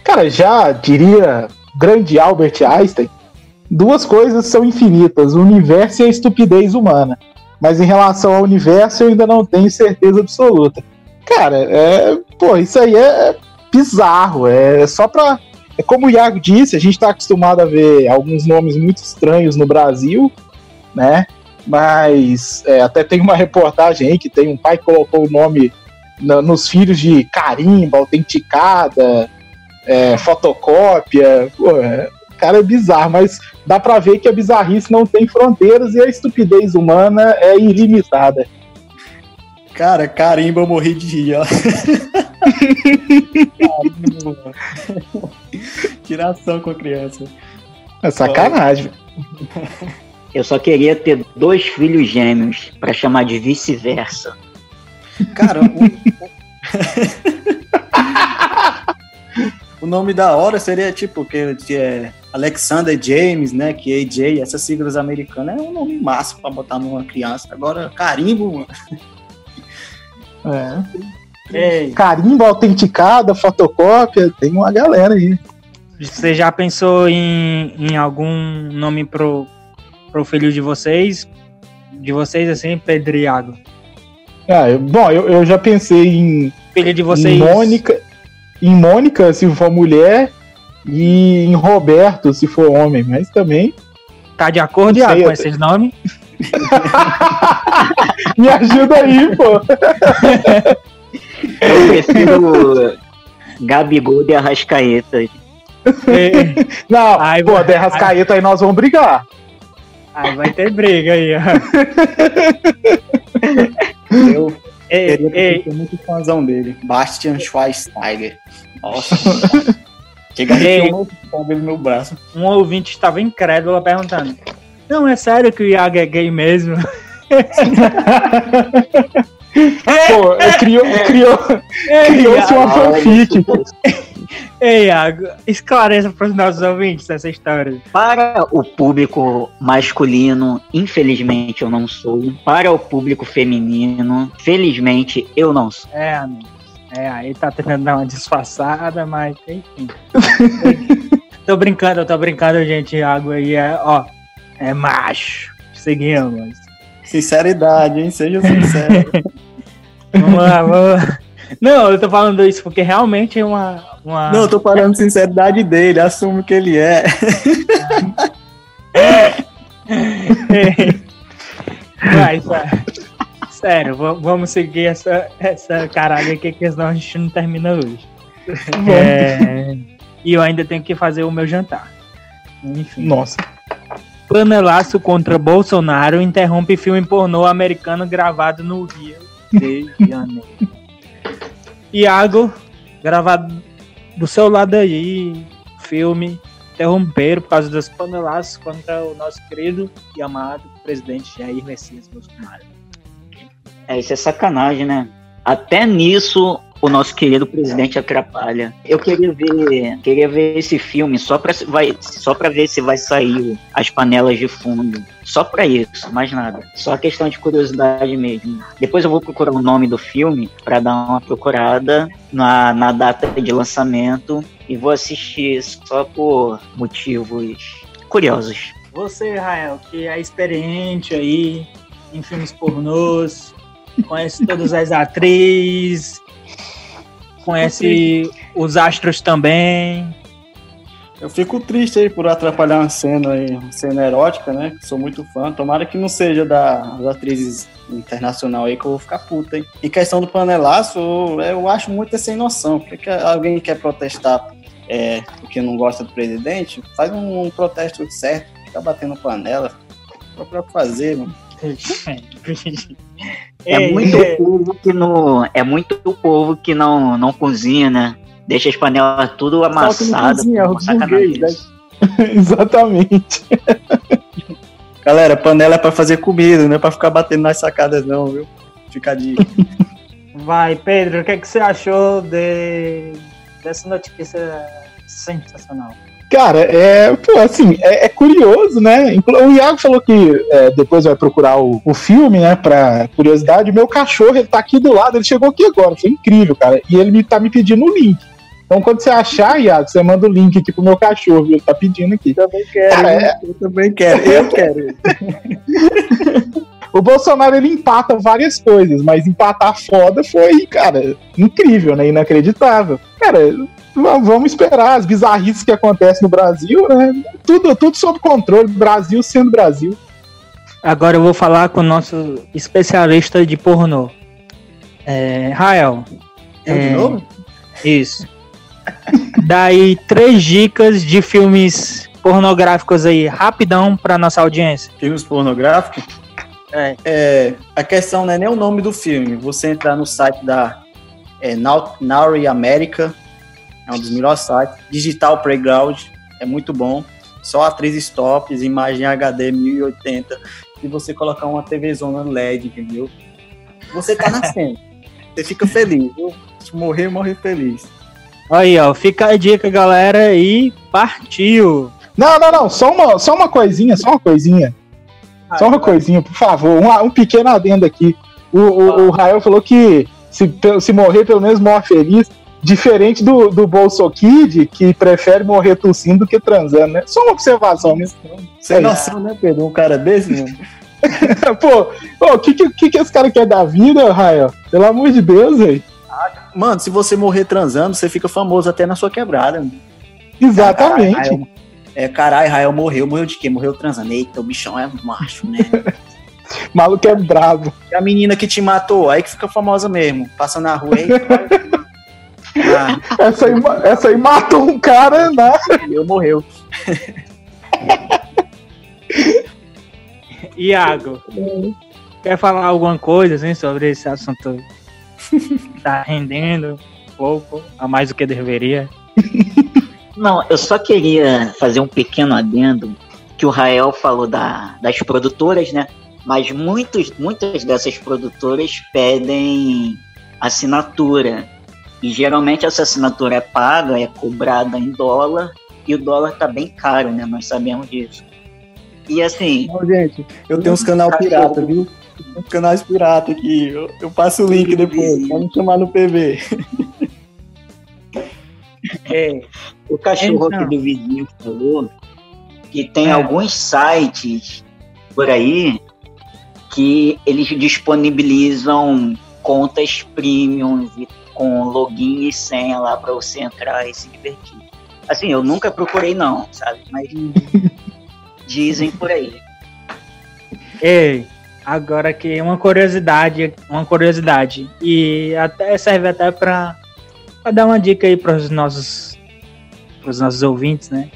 Cara, já diria grande Albert Einstein, duas coisas são infinitas, o universo e a estupidez humana. Mas em relação ao universo, eu ainda não tenho certeza absoluta. Cara, é, pô, isso aí é bizarro, é só pra. É como o Iago disse, a gente tá acostumado a ver alguns nomes muito estranhos no Brasil, né? Mas é, até tem uma reportagem aí que tem um pai que colocou o nome na, nos filhos de carimba, autenticada, é, fotocópia. Pô, é, cara é bizarro, mas dá pra ver que a bizarrice não tem fronteiras e a estupidez humana é ilimitada. Cara, carimba, eu morri de rir, ó. [laughs] [laughs] Tiração com a criança. É sacanagem. Eu só queria ter dois filhos gêmeos para chamar de vice-versa. Cara, o... [laughs] o nome da hora seria tipo que, que é Alexander James, né? Que é AJ, essas siglas americanas é um nome massa para botar numa criança. Agora, carimbo, mano. É. Carimbo, autenticada, fotocópia, tem uma galera aí. Você já pensou em, em algum nome pro, pro filho de vocês? De vocês, assim, Pedro e Iago? Ah, eu- bom, eu, eu já pensei em, Filho de em vocês. Mônica, em Mônica, se for mulher, e em Roberto, se for homem, mas também Tá de acordo, sei, Iago, com esses nomes? [laughs] me ajuda aí, pô. [laughs] Eu prefiro Gabigol de Arrascaeta. É, Não, Ai, pô, vai- Derrascaeta aí nós vamos brigar. Aí vai ter briga aí, ó. Eu Ei, que ser muito fãzão dele. Bastian Schweinsteiger. Nossa. [laughs] Chega a Ei. arrepiar o meu dele no meu braço. um ouvinte estava incrédulo perguntando. Não, é sério que o Iago é gay mesmo? [laughs] Pô, criou, criou, criou-se uma fanfic. [laughs] Ei, Iago, esclareça para os nossos ouvintes essa história. Para o público masculino, infelizmente eu não sou. Para o público feminino, felizmente eu não sou. É, amigo. É, aí tá tentando dar uma disfarçada, mas enfim. [laughs] tô brincando, eu tô brincando, gente. Iago aí é, ó, é macho. Seguimos. Sinceridade, hein? Seja sincero. [laughs] Vamos lá, vamos lá. Não, eu tô falando isso porque realmente é uma. uma... Não, eu tô falando sinceridade dele. Assumo que ele é. [laughs] Vai, sério. Sério, va- vamos seguir essa, essa caralho aqui, que senão a gente não termina hoje. É, E eu ainda tenho que fazer o meu jantar. Enfim. Nossa. Panelaço contra Bolsonaro interrompe filme pornô americano gravado no Rio de Janeiro. Iago, gravado do seu lado aí, filme interromperam por causa das panelaços contra o nosso querido e amado presidente Jair Messias Bolsonaro. É, isso é sacanagem, né? Até nisso o nosso querido presidente atrapalha. Eu queria ver, queria ver esse filme só para vai, só para ver se vai sair as panelas de fundo. Só para isso, mais nada. Só questão de curiosidade mesmo. Depois eu vou procurar o nome do filme para dar uma procurada na, na data de lançamento e vou assistir só por motivos curiosos. Você, Rael, que é experiente aí em filmes pornôs, conhece todas as atrizes, conhece os astros também. Eu fico triste aí por atrapalhar uma cena aí, uma cena erótica, né? Sou muito fã. Tomara que não seja da, das atrizes internacional aí que eu vou ficar puta, hein? Em questão do panelaço, eu, eu acho muito sem noção. Porque que alguém quer protestar é, porque não gosta do presidente, faz um, um protesto certo, fica batendo panela. Só pra fazer, mano. [laughs] É muito é. povo que não. É muito povo que não, não cozinha, né? Deixa as panelas tudo amassadas. Cozinha, né? [laughs] Exatamente. [laughs] Galera, panela é pra fazer comida, não é pra ficar batendo nas sacadas, não, viu? Fica a dica. [laughs] Vai, Pedro, o que, é que você achou de, dessa notícia sensacional? Cara, é, pô, assim, é, é, curioso, né? O Iago falou que é, depois vai procurar o, o filme, né, pra curiosidade. Meu cachorro, ele tá aqui do lado, ele chegou aqui agora, foi incrível, cara. E ele me tá me pedindo o link. Então, quando você achar, Iago, você manda o link aqui pro meu cachorro, ele tá pedindo aqui. Eu também quero, Cara, é... eu também quero, eu quero. [laughs] o Bolsonaro, ele empata várias coisas, mas empatar foda foi, cara, incrível, né? Inacreditável. Cara, vamos esperar as bizarrices que acontecem no Brasil, né? Tudo, tudo sob controle, Brasil sendo Brasil. Agora eu vou falar com o nosso especialista de pornô. É, Rael. Eu é, de novo? Isso. Daí três dicas de filmes pornográficos aí, rapidão para nossa audiência. Filmes pornográficos? É. é. A questão não é nem o nome do filme. Você entrar no site da é, Nauri America, é um dos melhores sites. Digital Playground, é muito bom. Só atrizes tops, imagem HD 1080. E você colocar uma TV zona LED, entendeu? Você tá nascendo. [laughs] você fica feliz, viu? Se morrer, morrer feliz. Aí, ó, fica a dica, galera, e partiu! Não, não, não, só uma, só uma coisinha, só uma coisinha. só uma coisinha, por favor, um, um pequeno adendo aqui. O, o, o Rael falou que se, se morrer, pelo menos morre feliz. Diferente do, do Bolso Kid, que prefere morrer tossindo do que transando, né? Só uma observação mesmo. Sem é noção, né, Pedro? Um cara desse, mano. [laughs] pô, o que, que, que esse cara quer da vida, Rael? Pelo amor de Deus, velho. Mano, se você morrer transando, você fica famoso até na sua quebrada. Exatamente. Caralho, Rael, é, caralho, Rael morreu. Morreu de quê? Morreu transando. Eita, o bichão é macho, né? [laughs] Maluco é bravo. E a menina que te matou, aí que fica famosa mesmo. Passa na rua aí. Ah. Essa, aí, essa aí matou um cara, né? Eu morreu. [laughs] Iago, quer falar alguma coisa assim, sobre esse assunto? [laughs] tá rendendo um pouco, a mais do que deveria. Não, eu só queria fazer um pequeno adendo que o Rael falou da, das produtoras, né? Mas muitos, muitas dessas produtoras pedem assinatura. E geralmente essa assinatura é paga, é cobrada em dólar, e o dólar tá bem caro, né? Nós sabemos disso. E assim. Não, gente, eu tenho uns canal pirata, viu? Uns canais pirata aqui. Eu, eu passo o link depois. Pode chamar no PV. [laughs] É, o cachorro então. aqui do vizinho falou que tem é. alguns sites por aí que eles disponibilizam contas premium e com login e senha lá para você entrar e se divertir. Assim, eu nunca procurei não, sabe? Mas [laughs] dizem por aí. Ei, agora que uma curiosidade, uma curiosidade e até serve até para dar uma dica aí para os nossos os nossos ouvintes, né?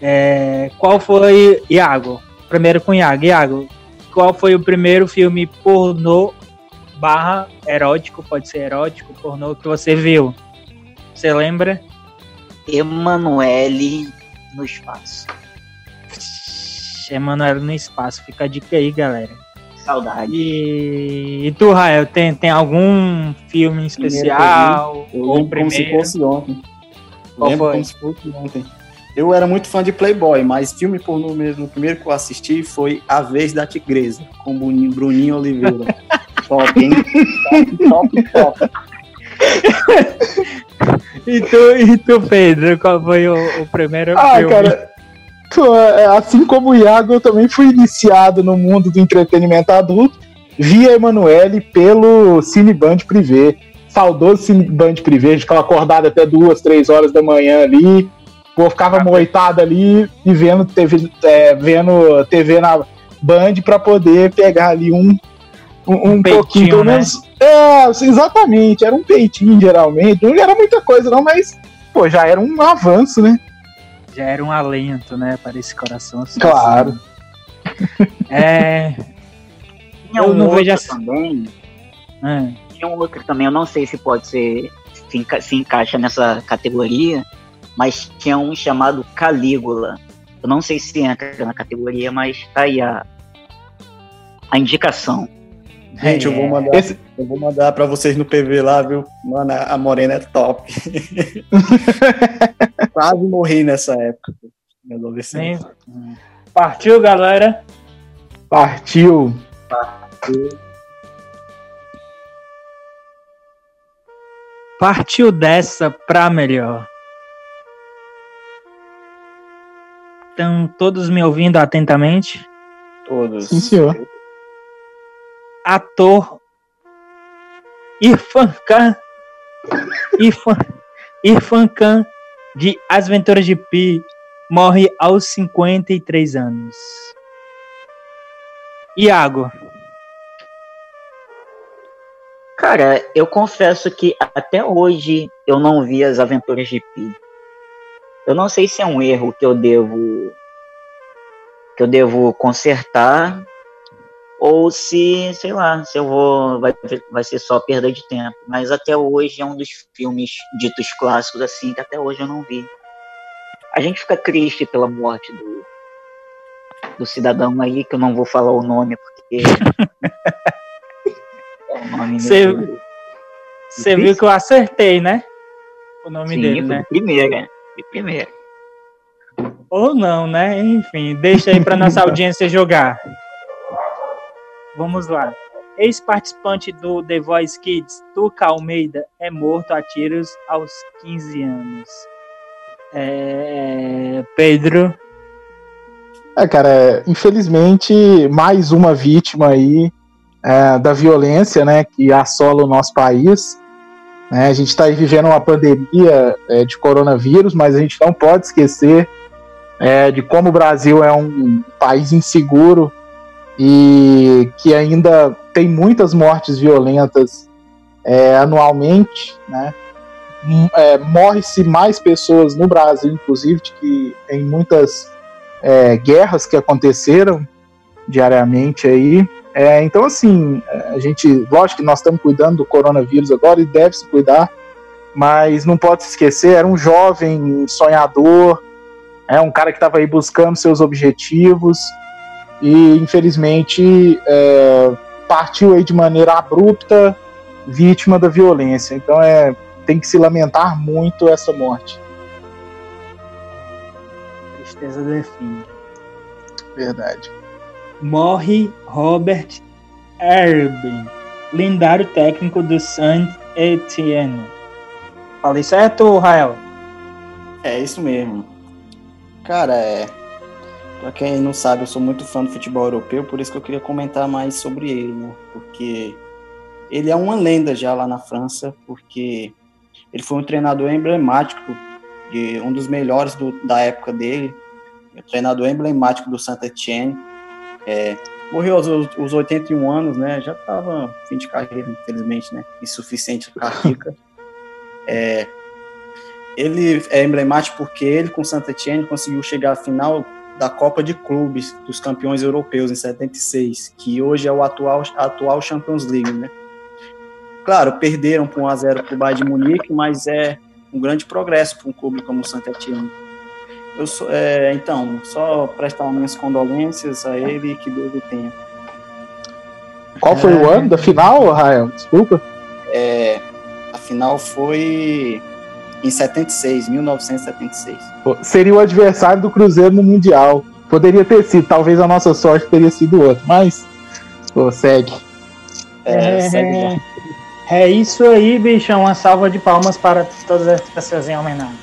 É, qual foi Iago? Primeiro com Iago, Iago. Qual foi o primeiro filme pornô barra erótico, pode ser erótico, pornô que você viu. Você lembra? Emanuele no espaço. Emanuele no espaço, fica a dica aí, galera. Saudade. E, e tu, Rael, tem, tem algum filme especial? Eu ou lembro como se primeiro? fosse ontem. Qual lembro foi? como se fosse ontem. Eu era muito fã de Playboy, mas filme pornô mesmo, o primeiro que eu assisti foi A Vez da Tigresa, com Bruninho, Bruninho Oliveira. [laughs] top, hein? Top, top, top. E tu, e tu, Pedro, qual foi o, o primeiro Ah, filme? cara, pô, é, assim como o Iago, eu também fui iniciado no mundo do entretenimento adulto via Emanuele pelo Cineband Privé. Saudoso Cineband Privé, ficava acordado até duas, três horas da manhã ali. Pô, ficava moitado ali e vendo TV, é, vendo TV na Band pra poder pegar ali um, um, um peitinho, pouquinho, pelo né? É, assim, exatamente, era um peitinho geralmente. Não era muita coisa, não, mas, pô, já era um avanço, né? Já era um alento, né, para esse coração. assim. Claro. [laughs] É, Tinha Eu um não outro vejo essa- também. é. Tinha um outro também, eu não sei se pode ser. Se, enca- se encaixa nessa categoria, mas tinha um chamado Calígula. Eu não sei se entra na categoria, mas tá aí a, a indicação. Gente, eu vou mandar, Esse- eu vou mandar pra vocês no PV lá, viu? Mano, a Morena é top. [laughs] Quase morri nessa época. Minha adolescência. Sim. Partiu, galera. Partiu. Partiu dessa pra melhor. Estão todos me ouvindo atentamente? Todos. Sim, senhor. Ator Irfan Khan Irfan, Irfan Khan de As Aventuras de Pi morre aos 53 anos. Iago, Cara, eu confesso que até hoje eu não vi as aventuras de Pi. Eu não sei se é um erro que eu devo que eu devo consertar ou se, sei lá, se eu vou vai, vai ser só perda de tempo. Mas até hoje é um dos filmes ditos clássicos assim que até hoje eu não vi. A gente fica triste pela morte do do cidadão aí que eu não vou falar o nome porque [laughs] é um nome você viu que eu acertei, né? O nome Sim, dele, né? primeira. De primeira. Ou não, né? Enfim, deixa aí para nossa [laughs] audiência jogar. Vamos lá. Ex-participante do The Voice Kids, Tuca Almeida, é morto a tiros aos 15 anos. É, Pedro, É, cara, infelizmente, mais uma vítima aí é, da violência, né, que assola o nosso país. né? a gente está vivendo uma pandemia é, de coronavírus, mas a gente não pode esquecer é, de como o Brasil é um país inseguro e que ainda tem muitas mortes violentas é, anualmente, né? M- é, Morre-se mais pessoas no Brasil, inclusive, que em muitas é, guerras que aconteceram diariamente aí. É, então, assim, a gente, lógico que nós estamos cuidando do coronavírus agora e deve se cuidar, mas não pode se esquecer, era um jovem sonhador, é um cara que estava aí buscando seus objetivos e, infelizmente, é, partiu aí de maneira abrupta, vítima da violência. Então, é, tem que se lamentar muito essa morte. tristeza define. Verdade. Morre Robert Erben, lendário técnico do Saint Etienne. Falei certo, Rael? É isso mesmo. Cara, é. Pra quem não sabe, eu sou muito fã do futebol europeu, por isso que eu queria comentar mais sobre ele, né? Porque ele é uma lenda já lá na França, porque ele foi um treinador emblemático, de um dos melhores do- da época dele, um treinador emblemático do Saint-Etienne. É, morreu aos, aos 81 anos, né? Já estava fim de carreira, infelizmente, né? Insuficiente cardíaca. [laughs] É, ele é emblemático porque ele com Saint Etienne conseguiu chegar à final da Copa de Clubes dos Campeões Europeus em 76, que hoje é o atual, atual Champions League, né? Claro, perderam por 1 a 0 para o Bayern de Munique, mas é um grande progresso para um clube como o Saint Etienne. Eu sou, é, então, só prestar minhas condolências a ele e que Deus o tenha. Qual foi o ano da final, Rael? Desculpa. É, a final foi em 76, 1976. Pô, Seria o adversário do Cruzeiro no Mundial. Poderia ter sido, talvez a nossa sorte teria sido outro, mas pô, segue. É, É, segue já. é isso aí, bichão. Uma salva de palmas para todas as pessoas em homenagem.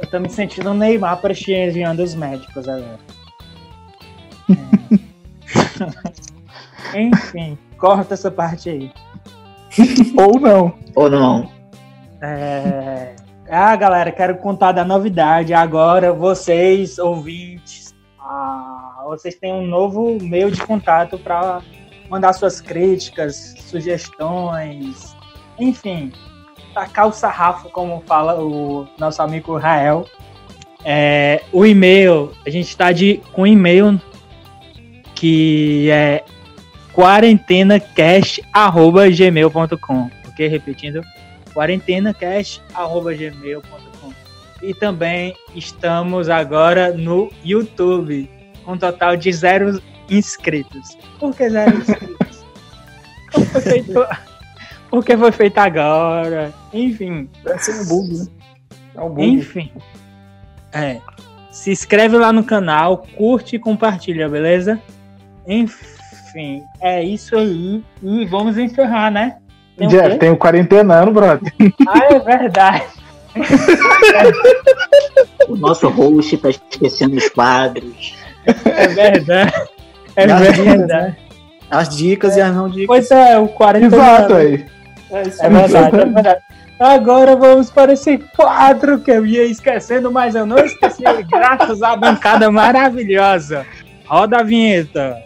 Eu tô me sentindo Neymar prestigiando os médicos agora. Enfim, corta essa parte aí. [laughs] Ou não. Ou não? É... Ah, galera, quero contar da novidade. Agora, vocês, ouvintes, ah, vocês têm um novo meio de contato para mandar suas críticas, sugestões, enfim, tacar o sarrafo, como fala o nosso amigo Rael. É, o e-mail, a gente está de com um e-mail que é quarentenacast@gmail.com, ok? Repetindo, quarentenacast@gmail.com. E também estamos agora no YouTube, com um total de zero inscritos. Por que zero inscritos? [laughs] Foi feito- Porque foi feito agora. Enfim, Deve ser um bug, né? É um bug. enfim. É. Se inscreve lá no canal, curte e compartilha, beleza? Enfim, é isso aí. E vamos encerrar, né? Tem o Jeff, quê? tem o quarentenano, brother. [laughs] Ah, é verdade. O nosso host tá esquecendo os quadros. É verdade. É as dicas, verdade. As dicas e as não dicas. Pois é, o 40 Exato aí. É isso É aí. verdade, é verdade. Agora vamos para esse quadro que eu ia esquecendo, mas eu não esqueci, [laughs] graças à bancada maravilhosa. Roda a vinheta.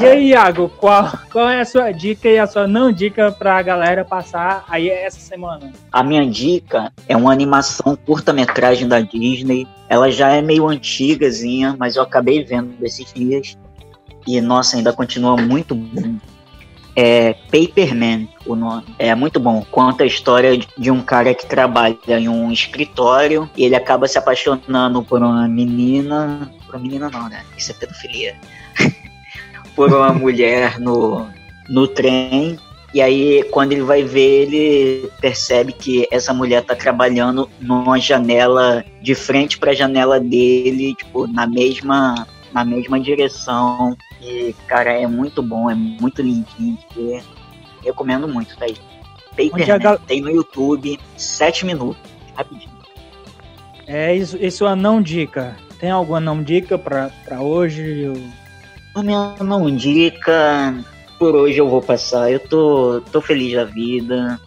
E aí, Iago, qual, qual é a sua dica e a sua não dica pra galera passar aí essa semana? A minha dica é uma animação curta-metragem da Disney. Ela já é meio antigazinha, mas eu acabei vendo esses dias. E, nossa, ainda continua muito bom. É Paperman, o nome. É muito bom. Conta a história de um cara que trabalha em um escritório e ele acaba se apaixonando por uma menina. Por uma menina não, né? Isso é pedofilia. [laughs] por uma mulher no, no trem. E aí, quando ele vai ver, ele percebe que essa mulher tá trabalhando numa janela de frente pra janela dele, tipo, na mesma, na mesma direção. E, cara, é muito bom, é muito lindinho de ver. Recomendo muito, tá aí. Paperman, gal- tem no YouTube, sete minutos, rapidinho. É isso, isso é não dica. Tem alguma não dica pra, pra hoje? Eu- A minha não dica, por hoje eu vou passar. Eu tô, tô feliz da vida.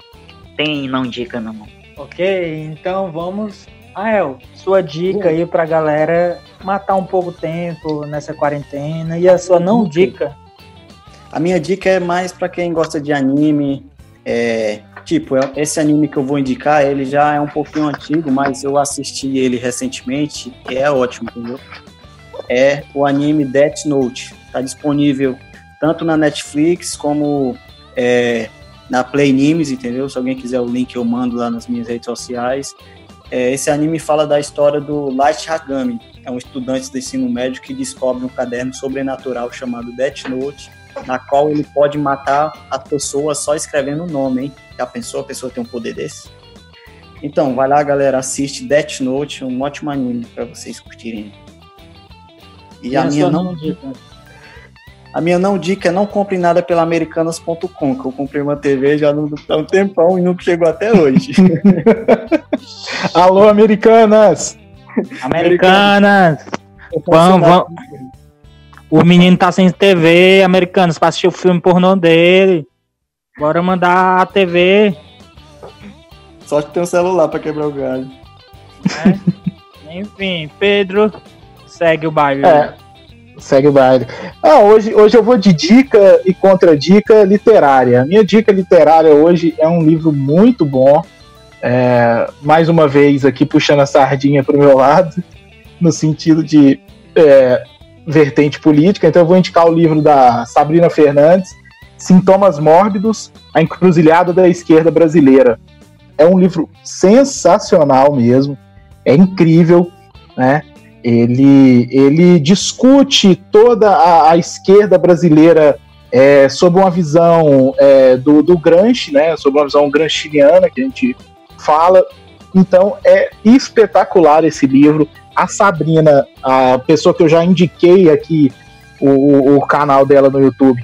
Tem não dica não. Ok, então vamos. Ael, sua dica aí pra galera matar um pouco o tempo nessa quarentena e a sua não dica. A minha dica é mais pra quem gosta de anime. É, tipo, é- esse anime que eu vou indicar, ele já é um pouquinho antigo, mas eu assisti ele recentemente e é ótimo, entendeu? É o anime Death Note. Tá disponível tanto na Netflix como é, na Play Animes, entendeu? Se alguém quiser o link, eu mando lá nas minhas redes sociais. É, esse anime fala da história do Light Hagami. É um estudante do ensino médio que descobre um caderno sobrenatural chamado Death Note na qual ele pode matar a pessoa só escrevendo o nome, hein? Já pensou a pessoa tem um poder desse? Então, vai lá, galera, assiste Death Note, um ótimo anime para vocês curtirem. E a minha, não, dica? a minha não dica é não compre nada pela americanas.com, que eu comprei uma TV já não- há um tempão e nunca chegou até hoje. [laughs] Alô, americanas! Americanas! Vamos, vamos. O menino tá sem TV, americanos, pra assistir o filme pornô dele. Bora mandar a TV. Só que tem um celular para quebrar o galho. [laughs] Enfim, Pedro, segue o baile. É, segue o baile. Ah, hoje, hoje eu vou de dica e contradica literária. Minha dica literária hoje é um livro muito bom. É, mais uma vez aqui puxando a sardinha pro meu lado, no sentido de é, vertente política. Então eu vou indicar o livro da Sabrina Fernandes, Sintomas Mórbidos, A Encruzilhada da Esquerda Brasileira. É um livro sensacional mesmo, é incrível, né? Ele, ele discute toda a, a esquerda brasileira é, sob uma visão é, do, do né? Sob uma visão gramsciana que a gente fala. Então é espetacular esse livro. A Sabrina, a pessoa que eu já indiquei aqui o, o canal dela no YouTube,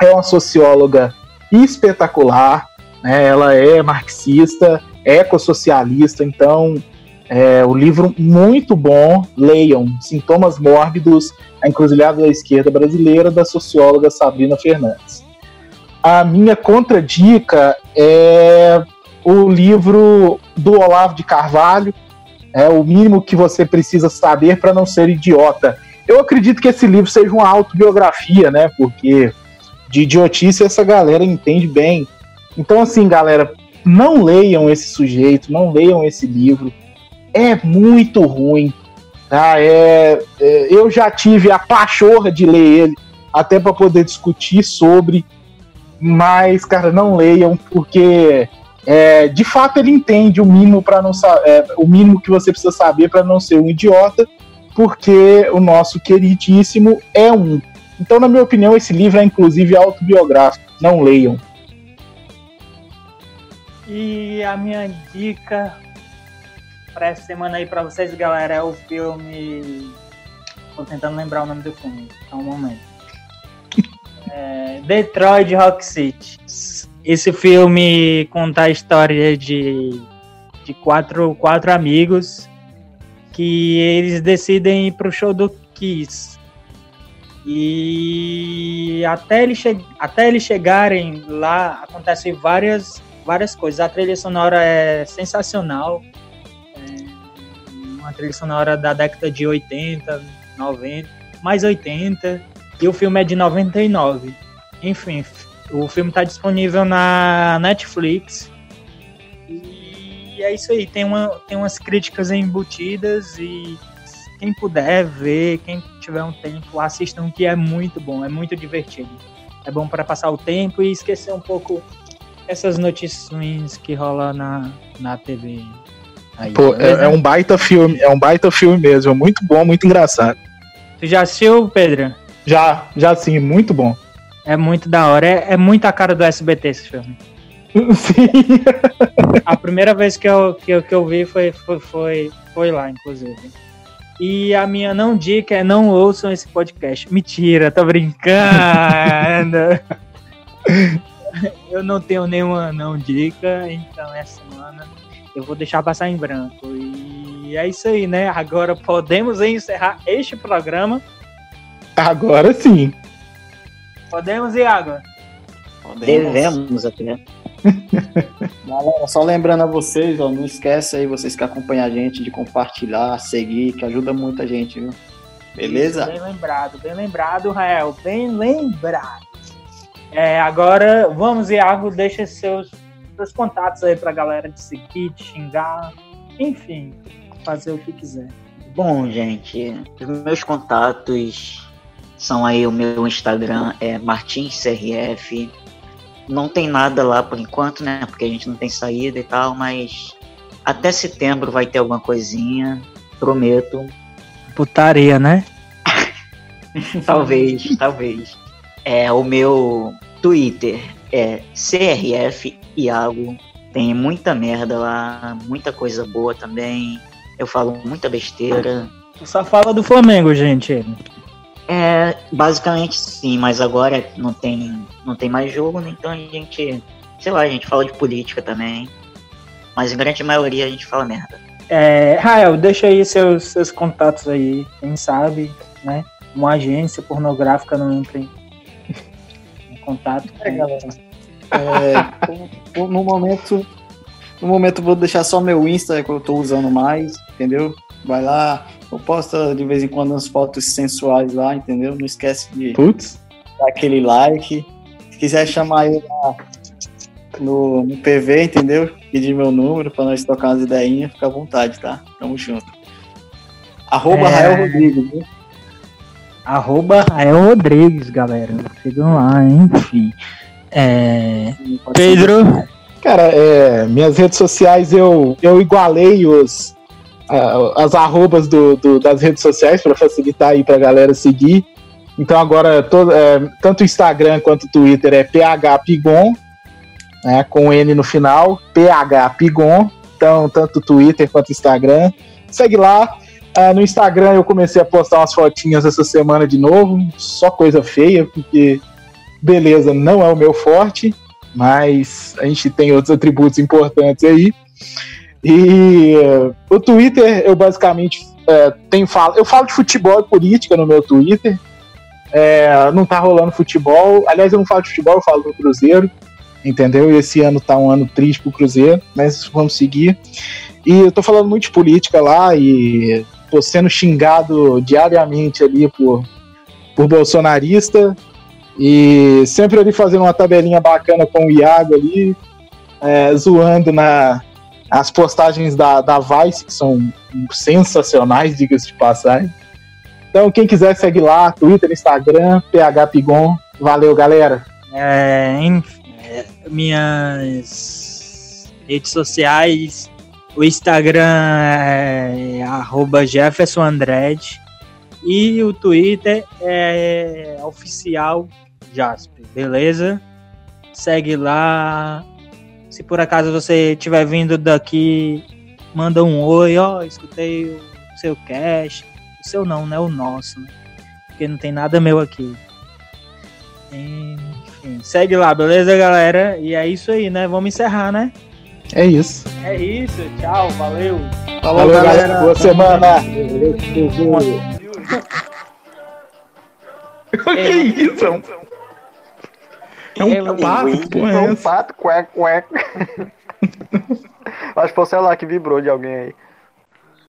é uma socióloga espetacular, né? ela é marxista, ecossocialista, então é um livro muito bom, leiam, Sintomas Mórbidos, a encruzilhada da esquerda brasileira, da socióloga Sabrina Fernandes. A minha contradica é o livro do Olavo de Carvalho, é o mínimo que você precisa saber para não ser idiota. Eu acredito que esse livro seja uma autobiografia, né? Porque de idiotice essa galera entende bem. Então, assim, galera, não leiam esse sujeito, não leiam esse livro. É muito ruim. Tá? É, é eu já tive a pachorra de ler ele, até para poder discutir sobre. Mas, cara, não leiam, porque é, de fato ele entende o mínimo para não é, o mínimo que você precisa saber para não ser um idiota, porque o nosso queridíssimo é um então, na minha opinião, esse livro é inclusive autobiográfico. Não leiam. E a minha dica para essa semana aí para vocês, galera, é o filme. Tô tentando lembrar o nome do filme. Só um momento. [laughs] É... Detroit Rock City. Esse filme conta a história de, de quatro, quatro amigos que eles decidem ir pro show do Kiss e até, ele até eles chegarem lá, acontecem várias, várias coisas. A trilha sonora é sensacional. É uma trilha sonora da década de 80, 90, mais 80. E o filme é de 99. Enfim, o filme está disponível na Netflix. E é isso aí. Tem, uma, tem umas críticas embutidas e quem puder ver, quem tiver um tempo, assistam que é muito bom, é muito divertido. É bom para passar o tempo e esquecer um pouco essas notícias que rola na, na TV. Aí, Pô, é, é, um baita filme, é um baita filme mesmo, muito bom, muito engraçado. Tu já assistiu, Pedro? Já, já sim, muito bom. É muito da hora, é, é muito a cara do SBT esse filme. [laughs] Sim. a primeira vez que eu, que eu, que eu vi foi, foi, foi, foi lá, inclusive. E a minha não dica é não ouçam esse podcast. Mentira, tô brincando. [laughs] eu não tenho nenhuma não dica, então essa semana eu vou deixar passar em branco. E é isso aí, né? Agora podemos encerrar este programa. Agora sim. Podemos, Iago? Podemos. Devemos até. [laughs] Galera, só lembrando a vocês, ó, não esquece aí, vocês que acompanham a gente, de compartilhar, seguir, que ajuda muita gente, viu? Beleza? Isso, bem lembrado, bem lembrado, Rael, bem lembrado. É, agora, vamos, Iago, deixa seus, seus contatos aí pra galera de seguir, de xingar, enfim, fazer o que quiser. Bom, gente, os meus contatos são aí o meu Instagram é martinscrf, não tem nada lá por enquanto, né? Porque a gente não tem saída e tal, mas até setembro vai ter alguma coisinha, prometo. Putaria, né? [laughs] talvez, talvez. É, o meu Twitter é CRF Iago. Tem muita merda lá, muita coisa boa também. Eu falo muita besteira. Só fala do Flamengo, gente. É, basicamente sim, mas agora não tem, não tem mais jogo, né? então a gente, sei lá, a gente fala de política também. Mas em grande maioria a gente fala merda. É, Rael, deixa aí seus, seus contatos aí, quem sabe, né? Uma agência pornográfica não entra em, [laughs] em contato. É, galera. É, no momento, no momento vou deixar só meu Insta que eu tô usando mais, entendeu? Vai lá, eu posto de vez em quando umas fotos sensuais lá, entendeu? Não esquece de Putz. dar aquele like. Se quiser chamar eu lá no, no PV, entendeu? Pedir meu número pra nós tocar umas ideinhas, fica à vontade, tá? Tamo junto. Arroba é... Rael Rodrigues, viu? Arroba Rael Rodrigues, galera. Sigam lá, enfim. É, Pedro. Cara, é, minhas redes sociais eu, eu igualei os, as arrobas do, do, das redes sociais para facilitar aí pra galera seguir. Então agora é, tanto o Instagram quanto o Twitter é phpigon, né, com N no final, phpigon. Então tanto o Twitter quanto o Instagram. Segue lá. Uh, no Instagram eu comecei a postar umas fotinhas essa semana de novo, só coisa feia, porque beleza não é o meu forte, mas a gente tem outros atributos importantes aí. E uh, o Twitter eu basicamente uh, tenho falo, eu falo de futebol e política no meu Twitter. É, não tá rolando futebol. Aliás, eu não falo de futebol, eu falo do Cruzeiro. Entendeu? E esse ano tá um ano triste pro Cruzeiro, mas vamos seguir. E eu tô falando muito de política lá e tô sendo xingado diariamente ali por, por bolsonarista. E sempre ali fazendo uma tabelinha bacana com o Iago ali, é, zoando na, as postagens da, da Vice, que são sensacionais, diga-se de passagem. Então, quem quiser, segue lá, Twitter, Instagram, phpigon. Valeu, galera. É, é, minhas redes sociais, o Instagram é arroba Jefferson Andrade e o Twitter é oficial Jasper, beleza? Segue lá. Se por acaso você estiver vindo daqui, manda um oi, ó, escutei o seu cast o seu não, né? O nosso, né? Porque não tem nada meu aqui. Enfim, segue lá, beleza, galera? E é isso aí, né? Vamos encerrar, né? É isso. É isso, tchau, valeu. Falou, valeu, galera. galera. Boa semana. [laughs] que é isso? É um, é pato, pô. É um pato, cueca, cueca. [laughs] Acho que foi o celular que vibrou de alguém aí.